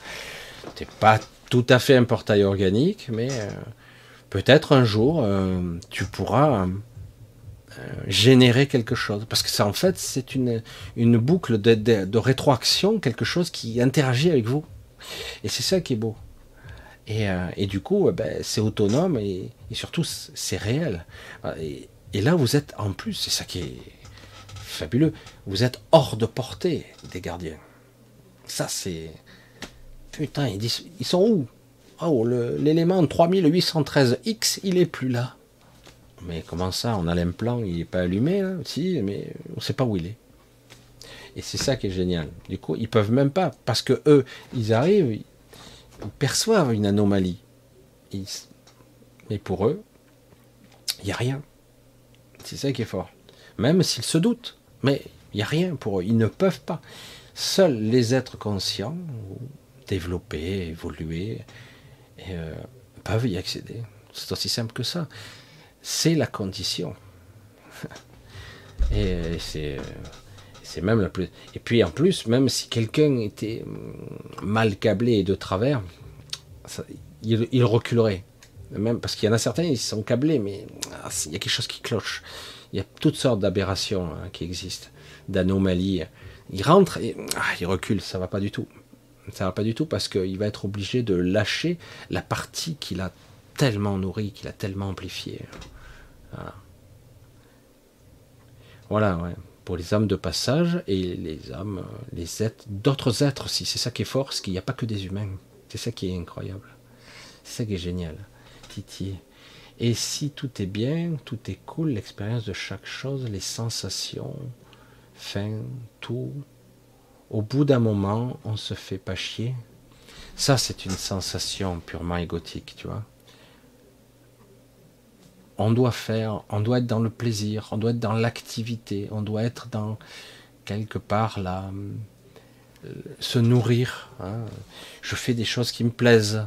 t'es pas tout à fait un portail organique, mais euh, peut-être un jour tu pourras euh, générer quelque chose. Parce que ça, en fait, c'est une, une boucle de, de, rétroaction, quelque chose qui interagit avec vous. Et c'est ça qui est beau. Et, euh, et du coup, ben, c'est autonome et, et surtout, c'est réel. Et, et, là, vous êtes en plus, c'est ça qui est fabuleux, vous êtes hors de portée des gardiens. Ça, c'est. Putain, ils, disent, ils sont où? Oh, l'élément 3813X, il est plus là. Mais comment ça? On a l'implant, il n'est pas allumé là? Si, mais on ne sait pas où il est. Et c'est ça qui est génial. Du coup, ils peuvent même pas, parce que eux, ils arrivent, ils perçoivent une anomalie. Mais pour eux, il n'y a rien. C'est ça qui est fort. Même s'ils se doutent, mais il n'y a rien pour eux. Ils ne peuvent pas. Seuls les êtres conscients, développés, évolués, euh, peuvent y accéder. C'est aussi simple que ça. C'est la condition. Et c'est c'est même la plus. Et puis en plus, même si quelqu'un était mal câblé et de travers, il, reculerait. Même parce qu'il y en a certains, ils sont câblés, mais ah, il y a quelque chose qui cloche. Il y a toutes sortes d'aberrations hein, qui existent, d'anomalies. Il rentre et ah, il recule, ça va pas du tout. Ça va pas du tout parce qu'il va être obligé de lâcher la partie qu'il a tellement nourrie, qu'il a tellement amplifiée. Voilà. Ouais. Pour les âmes de passage et les âmes, les êtres, d'autres êtres aussi. C'est ça qui est fort, c'est qu'il n'y a pas que des humains. C'est ça qui est incroyable. C'est ça qui est génial. Titi. Et si tout est bien, tout est cool, l'expérience de chaque chose, les sensations, fin, tout, au bout d'un moment, on se fait pas chier. Ça, c'est une sensation purement égotique, tu vois on doit faire, on doit être dans le plaisir, on doit être dans l'activité, on doit être dans quelque part là, euh, se nourrir. Hein. Je fais des choses qui me plaisent.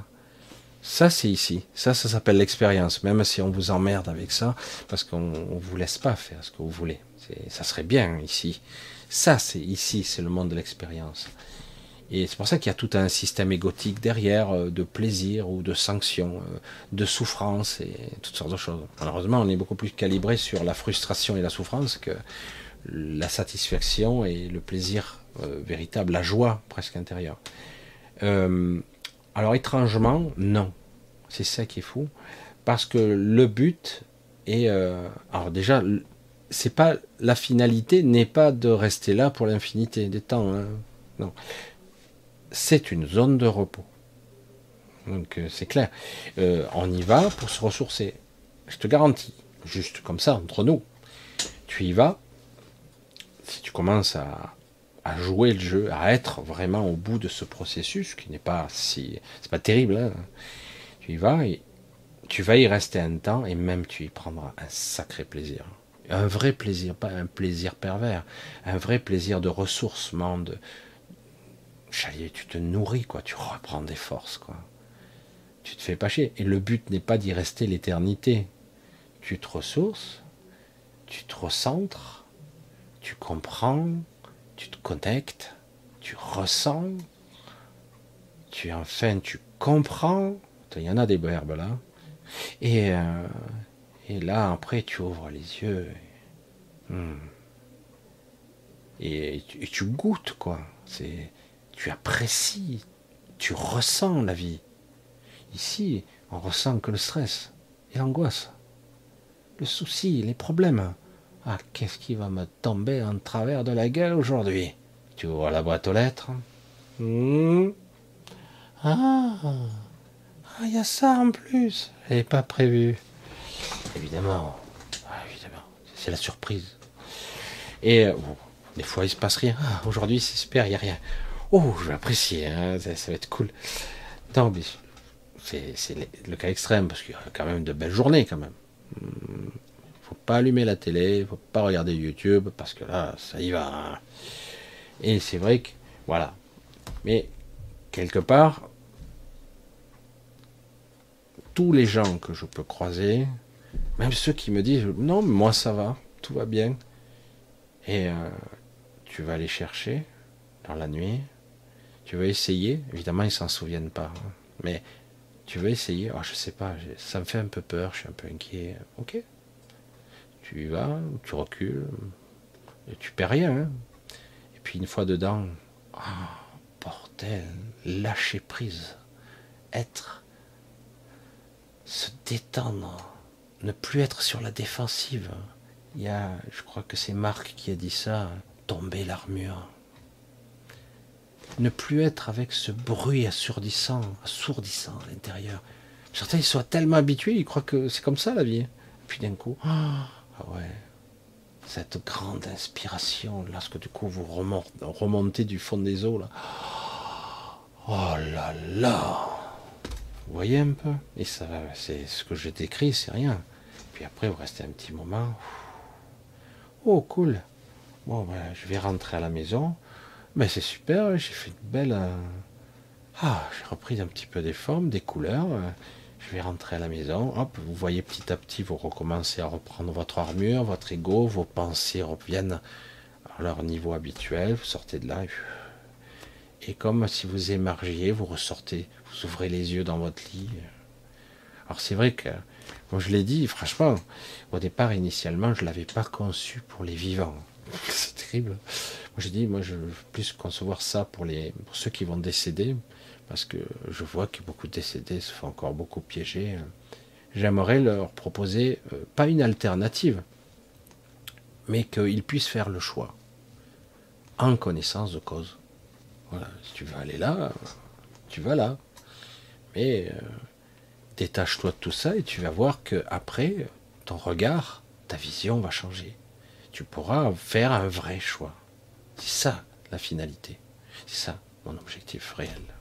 Ça, c'est ici. Ça, ça s'appelle l'expérience. Même si on vous emmerde avec ça, parce qu'on ne vous laisse pas faire ce que vous voulez. Ça serait bien ici. Ça, c'est ici, c'est le monde de l'expérience. Et c'est pour ça qu'il y a tout un système égotique derrière, euh, de plaisir ou de sanctions, euh, de souffrance et toutes sortes de choses. Malheureusement, on est beaucoup plus calibré sur la frustration et la souffrance que la satisfaction et le plaisir euh, véritable, la joie presque intérieure. Alors étrangement, non. C'est ça qui est fou. Parce que le but est... alors déjà, c'est pas la finalité n'est pas de rester là pour l'infinité des temps. Hein. Non c'est une zone de repos. Donc euh, c'est clair. Euh, on y va pour se ressourcer. Je te garantis, juste comme ça, entre nous, tu y vas, si tu commences à, jouer le jeu, à être vraiment au bout de ce processus, qui n'est pas si. c'est pas terrible, hein. tu y vas et tu vas y rester un temps et même tu y prendras un sacré plaisir. Un vrai plaisir, pas un plaisir pervers, un vrai plaisir de ressourcement, de, Chalier, tu te nourris, quoi, tu reprends des forces, quoi. Tu te fais pas chier. Et le but n'est pas d'y rester l'éternité. Tu te ressources, tu te recentres, tu comprends, tu te connectes, tu ressens, tu enfin tu comprends. Il y en a des verbes là. Et, euh, et là, après, tu ouvres les yeux. Hmm. Et, tu goûtes, quoi. Tu apprécies, tu ressens la vie. Ici, on ressent que le stress et l'angoisse, le souci, les problèmes. Ah, qu'est-ce qui va me tomber en travers de la gueule aujourd'hui? Tu ouvres la boîte aux lettres. Hmm. Ah, ah, il y a ça en plus. Je pas prévu. Évidemment, ah, évidemment, c'est la surprise. Et euh, des fois, il se passe rien. Ah, aujourd'hui, c'est super, il n'y a rien. Oh, je vais apprécier, hein, ça, va être cool. Non, mais c'est le cas extrême, parce qu'il y a quand même de belles journées, quand même. Faut pas allumer la télé, faut pas regarder YouTube, parce que là, ça y va. Hein. Et c'est vrai que, voilà. Mais, quelque part, tous les gens que je peux croiser, même ceux qui me disent, non, moi ça va, tout va bien, et euh, tu vas aller chercher dans la nuit, tu veux essayer Évidemment, ils s'en souviennent pas. Hein. Mais tu veux essayer oh, Je sais pas, ça me fait un peu peur, je suis un peu inquiet. Ok. Tu y vas, tu recules, et tu perds rien. Hein. Et puis une fois dedans, oh, lâcher prise, être, se détendre, ne plus être sur la défensive. Il y a, je crois que c'est Marc qui a dit ça, tomber l'armure ne plus être avec ce bruit assourdissant, assourdissant à l'intérieur. Certains ils sont tellement habitués, ils croient que c'est comme ça la vie. Puis d'un coup, ouais, cette grande inspiration, lorsque du coup vous remontez du fond des eaux là. Oh là là Vous voyez un peu? Et ça, c'est ce que je décris, c'est rien. Puis après, vous restez un petit moment. Oh, cool. Bon, ben, je vais rentrer à la maison. Mais c'est super, j'ai fait une belle. Euh, ah, j'ai repris un petit peu des formes, des couleurs. Je vais rentrer à la maison, hop, vous voyez petit à petit, vous recommencez à reprendre votre armure, votre ego, vos pensées reviennent à leur niveau habituel, vous sortez de là, et comme si vous émergiez, vous ressortez, vous ouvrez les yeux dans votre lit. Alors c'est vrai que, moi je l'ai dit, franchement, au départ, initialement, je ne l'avais pas conçu pour les vivants. C'est terrible. Moi j'ai dit, moi je veux plus concevoir ça pour ceux qui vont décéder, parce que je vois que beaucoup de décédés se font encore beaucoup piéger. J'aimerais leur proposer, euh, pas une alternative, mais qu'ils puissent faire le choix, en connaissance de cause. Voilà, si tu veux aller là, tu vas là. Mais euh, détache-toi de tout ça et tu vas voir que après, ton regard, ta vision va changer. Tu pourras faire un vrai choix. C'est ça la finalité. C'est ça mon objectif réel.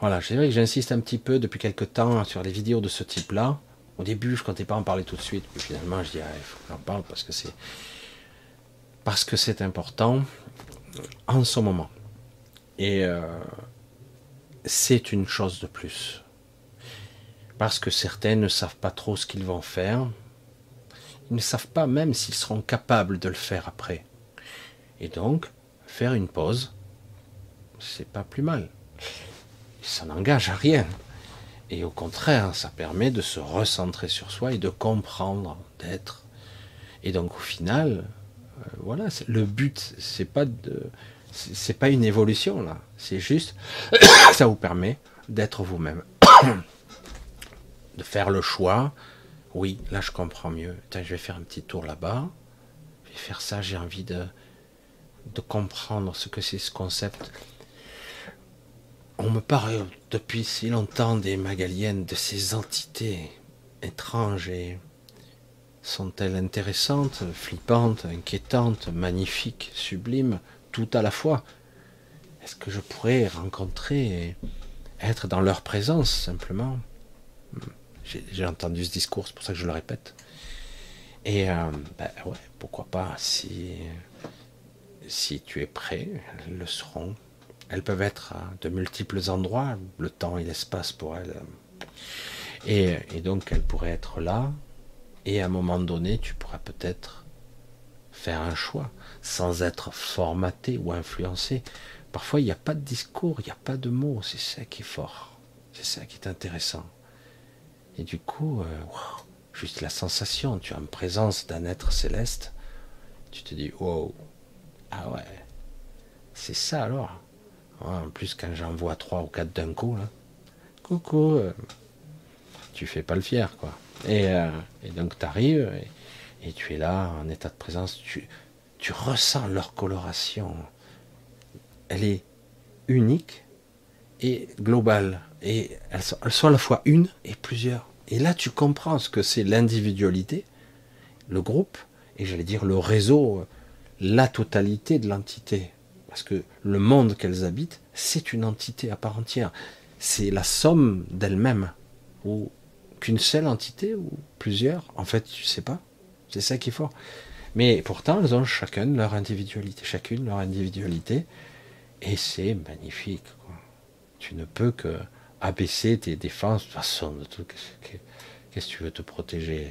Voilà, c'est vrai que j'insiste un petit peu depuis quelques temps sur les vidéos de ce type-là. Au début, je ne comptais pas en parler tout de suite, puis finalement, je dis, ah, il faut que j'en parle parce que c'est parce que c'est important en ce moment. Et euh, c'est une chose de plus. Parce que certains ne savent pas trop ce qu'ils vont faire. Ils ne savent pas même s'ils seront capables de le faire après. Et donc, faire une pause, c'est pas plus mal. Ça n'engage à rien. Et au contraire, ça permet de se recentrer sur soi et de comprendre, d'être. Et donc au final, euh, voilà, le but, c'est pas de, c'est pas une évolution là, c'est juste, ça vous permet d'être vous-même, de faire le choix. Oui, là je comprends mieux. je vais faire un petit tour là-bas. Je vais faire ça. J'ai envie de de comprendre ce que c'est ce concept. On me parle depuis si longtemps des Magaliennes, de ces entités étranges et sont-elles intéressantes, flippantes, inquiétantes, magnifiques, sublimes, tout à la fois? Est-ce que je pourrais rencontrer et être dans leur présence simplement? J'ai entendu ce discours, c'est pour ça que je le répète. Et euh, ben pourquoi pas si tu es prêt, elles le seront. Elles peuvent être de multiples endroits, le temps et l'espace pour elles. Et, donc elles pourraient être là, et à un moment donné, tu pourras peut-être faire un choix sans être formaté ou influencé. Parfois, il n'y a pas de discours, il n'y a pas de mots. C'est ça qui est fort. C'est ça qui est intéressant. Et du coup, euh, juste la sensation, tu as une présence d'un être céleste. Tu te dis, wow, ah ouais, c'est ça alors. En plus, quand j'en vois trois ou quatre d'un coup, là, coucou, euh, tu fais pas le fier, quoi. Euh, et, donc tu arrives et, tu es là en état de présence, tu, ressens leur coloration. Elle est unique et globale. Et elles sont à la fois une et plusieurs. Et là, tu comprends ce que c'est l'individualité, le groupe, et j'allais dire le réseau, la totalité de l'entité. Parce que le monde qu'elles habitent, c'est une entité à part entière. C'est la somme d'elles-mêmes, ou qu'une seule entité ou plusieurs En fait, tu sais pas. C'est ça qui est fort. Mais pourtant, elles ont chacune leur individualité, chacune leur individualité, et c'est magnifique. Tu ne peux que abaisser tes défenses de toute façon. Qu'est-ce que tu veux te protéger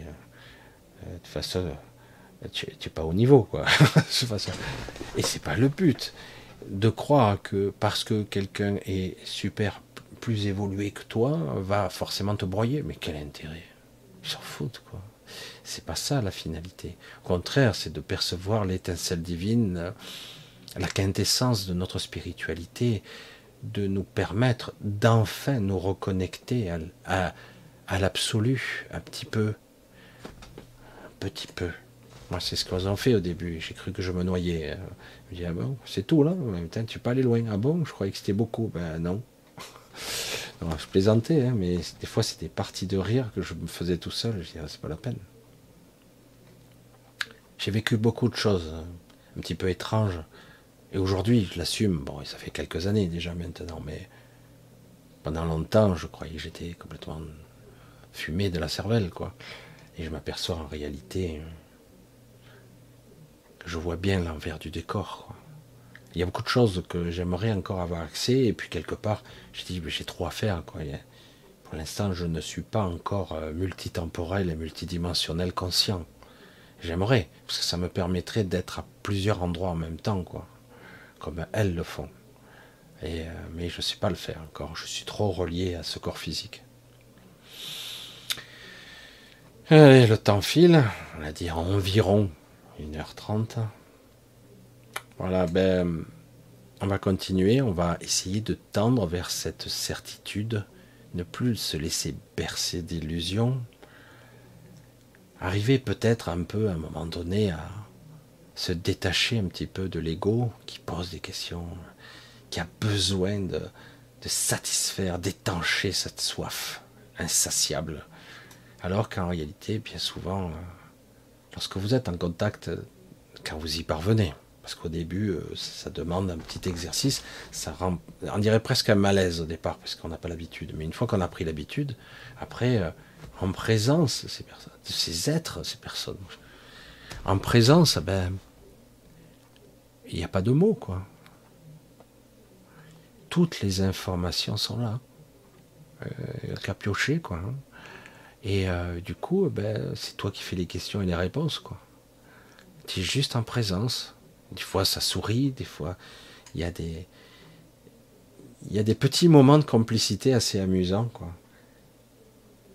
euh, De toute façon, tu n'es pas au niveau, quoi. et c'est pas le but de croire que parce que quelqu'un est super plus évolué que toi va forcément te broyer. Mais quel intérêt? Ils s'en foutent, quoi. C'est pas ça la finalité. Au contraire, c'est de percevoir l'étincelle divine, la quintessence de notre spiritualité, de nous permettre d'enfin nous reconnecter à, à, l'absolu, un petit peu. Un petit peu. Moi, c'est ce qu'ils ont fait au début. J'ai cru que je me noyais. Je me dis, ah bon, c'est tout là. tu peux aller loin. Ah bon, je croyais que c'était beaucoup. Ben non je plaisantais, hein, mais des fois c'était parti de rire que je me faisais tout seul. Je disais, ah, c'est pas la peine. J'ai vécu beaucoup de choses hein, un petit peu étranges. Et aujourd'hui, je l'assume. Bon, ça fait quelques années déjà maintenant, mais pendant longtemps, je croyais que j'étais complètement fumé de la cervelle, quoi. Et je m'aperçois en réalité que je vois bien l'envers du décor. Il y a beaucoup de choses que j'aimerais encore avoir accès, et puis quelque part, j'ai dit, j'ai trop à faire. Pour l'instant, je ne suis pas encore euh, multitemporel et multidimensionnel conscient. J'aimerais, parce que ça me permettrait d'être à plusieurs endroits en même temps. Comme elles le font. Et, euh, mais je ne sais pas le faire encore. Je suis trop relié à ce corps physique. Allez, le temps file. On a dit environ 1h30. Voilà, ben, on va continuer. On va essayer de tendre vers cette certitude ne plus se laisser bercer d'illusions, arriver peut-être un peu à un moment donné à se détacher un petit peu de l'ego qui pose des questions, qui a besoin de, satisfaire, d'étancher cette soif insatiable. Alors qu'en réalité, bien souvent, euh, lorsque vous êtes en contact, quand vous y parvenez, parce qu'au début, euh, ça demande un petit exercice. Ça rend, on dirait presque un malaise au départ, parce qu'on n'a pas l'habitude. Mais une fois qu'on a pris l'habitude, après, euh, en présence ces personnes, ces êtres, ces personnes, en présence, ben, il n'y a pas de mots, quoi. Toutes les informations sont là. Euh, qu'à piocher, quoi. Et du coup, ben, c'est toi qui fais les questions et les réponses. Tu es juste en présence. Des fois, ça sourit, des fois, il y a des, il y a des petits moments de complicité assez amusants, quoi.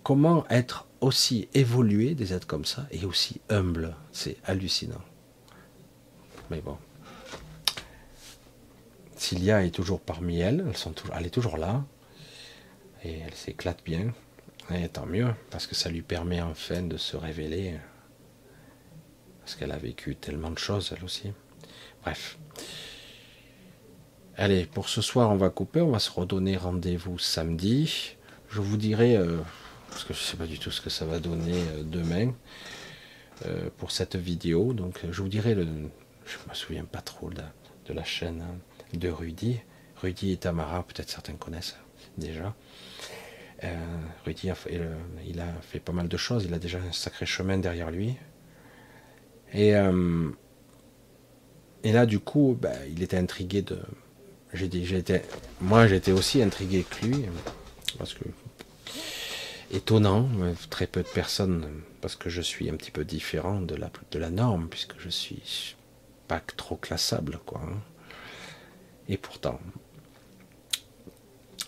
Comment être aussi évolué des êtres comme ça et aussi humble, c'est hallucinant. Mais bon. Cilia est toujours parmi elles, elles sont elle est toujours là, et elle s'éclate bien. Et tant mieux, parce que ça lui permet enfin de se révéler, parce qu'elle a vécu tellement de choses, elle aussi. Bref. Allez, pour ce soir, on va couper. On va se redonner rendez-vous samedi. Je vous dirai, euh, parce que je ne sais pas du tout ce que ça va donner euh, demain euh, pour cette vidéo. Donc, je vous dirai, le, je ne me souviens pas trop de, la chaîne hein, de Rudy. Rudy et Tamara, peut-être certains connaissent déjà. Rudy, il a fait pas mal de choses. Il a déjà un sacré chemin derrière lui. Et et là, du coup, bah, il était intrigué de. J'ai dit, j'étais, moi, j'étais aussi intrigué que lui, parce que étonnant, très peu de personnes, parce que je suis un petit peu différent de la de la norme, puisque je suis pas trop classable, quoi. Hein. Et pourtant.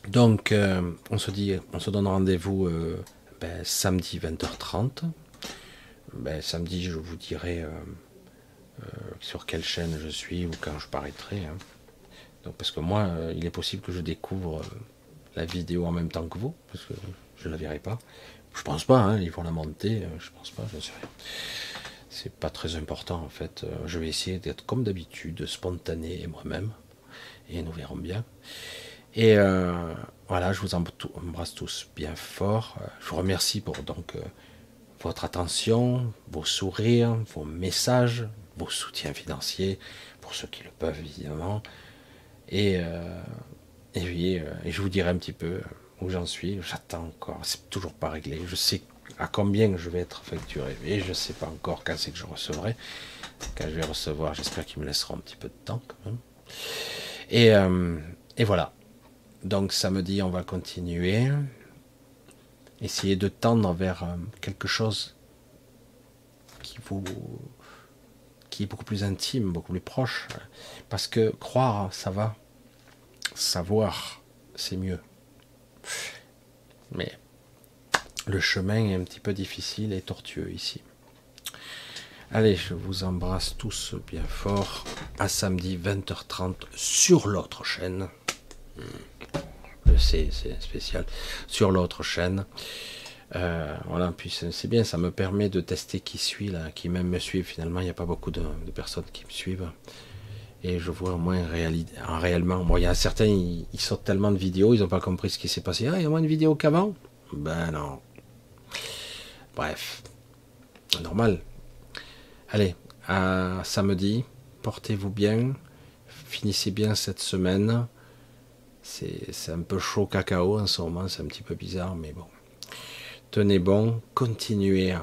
Donc, euh, on se dit, on se donne rendez-vous euh, ben, samedi 20h30. Ben, samedi, je vous dirai. Euh, sur quelle chaîne je suis ou quand je paraîtrai. Hein. Donc, parce que moi, il est possible que je découvre la vidéo en même temps que vous, parce que je ne la verrai pas. Je pense pas, hein, ils vont la monter, je pense pas, je sais rien. C'est pas très important en fait. Je vais essayer d'être comme d'habitude, spontané et moi-même, et nous verrons bien. Et voilà, je vous embrasse tous bien fort. Je vous remercie pour donc votre attention, vos sourires, vos messages, vos soutiens financiers, pour ceux qui le peuvent évidemment. Et, euh, et, euh, je vous dirai un petit peu où j'en suis. J'attends encore, c'est toujours pas réglé. Je sais à combien je vais être facturé, et je ne sais pas encore quand c'est que je recevrai. Quand je vais recevoir, j'espère qu'ils me laisseront un petit peu de temps quand même. Et, euh, et voilà. Donc samedi, on va continuer. Essayer de tendre vers quelque chose qui vous qui est beaucoup plus intime, beaucoup plus proche. Parce que croire, ça va. Savoir, c'est mieux. Mais le chemin est un petit peu difficile et tortueux ici. Allez, je vous embrasse tous bien fort. À samedi 20h30 sur l'autre chaîne. C'est spécial. Sur l'autre chaîne. Euh, voilà, puis c'est bien, ça me permet de tester qui suit là, qui même me suivent. Finalement, il n'y a pas beaucoup de, personnes qui me suivent. Et je vois au moins en réellement. Bon, il y a certains, ils, sortent tellement de vidéos, ils n'ont pas compris ce qui s'est passé. Ah, il y a moins de vidéos qu'avant? Ben non. Bref. Normal. Allez, à samedi. Portez-vous bien. Finissez bien cette semaine. C'est un peu chaud cacao en ce moment, c'est un petit peu bizarre, mais bon tenez bon, continuez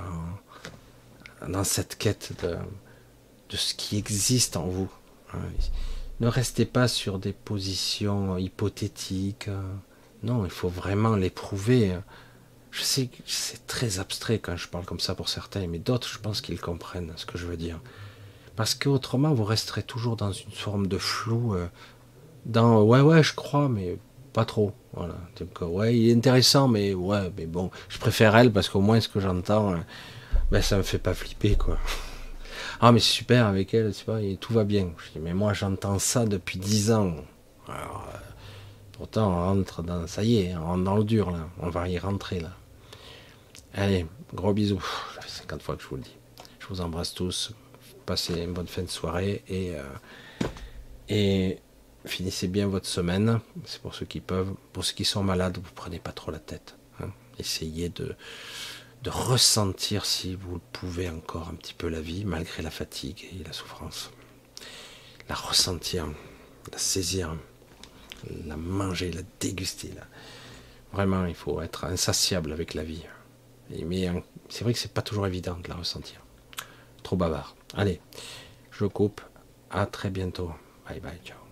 dans cette quête de, ce qui existe en vous. Hein. Ne restez pas sur des positions hypothétiques. Non, il faut vraiment l'éprouver. Je sais que c'est très abstrait quand je parle comme ça pour certains, mais d'autres, je pense qu'ils comprennent ce que je veux dire. Parce qu'autrement, vous resterez toujours dans une forme de flou, euh, dans ouais, ouais, je crois, mais pas trop. Voilà. Ouais, il est intéressant, mais ouais, mais bon, je préfère elle parce qu'au moins ce que j'entends, euh, ben, ça me fait pas flipper, quoi. Ah, mais c'est super avec elle, tu vois, et tout va bien. Je dis, mais moi, j'entends ça depuis dix ans. Alors, euh, pourtant, on rentre dans, ça y est, on rentre dans le dur, là. On va y rentrer, là. Allez, gros bisous. Ça fait 50 fois que je vous le dis. Je vous embrasse tous. Passez une bonne fin de soirée et, euh, et finissez bien votre semaine. C'est pour ceux qui peuvent. Pour ceux qui sont malades, vous prenez pas trop la tête. Hein. Essayez de, ressentir, si vous le pouvez encore, un petit peu la vie, malgré la fatigue et la souffrance. La ressentir, la saisir, la manger, la déguster. Vraiment, il faut être insatiable avec la vie. mais c'est vrai que c'est pas toujours évident de la ressentir. Trop bavard. Allez, je coupe. À très bientôt. Bye bye. Ciao.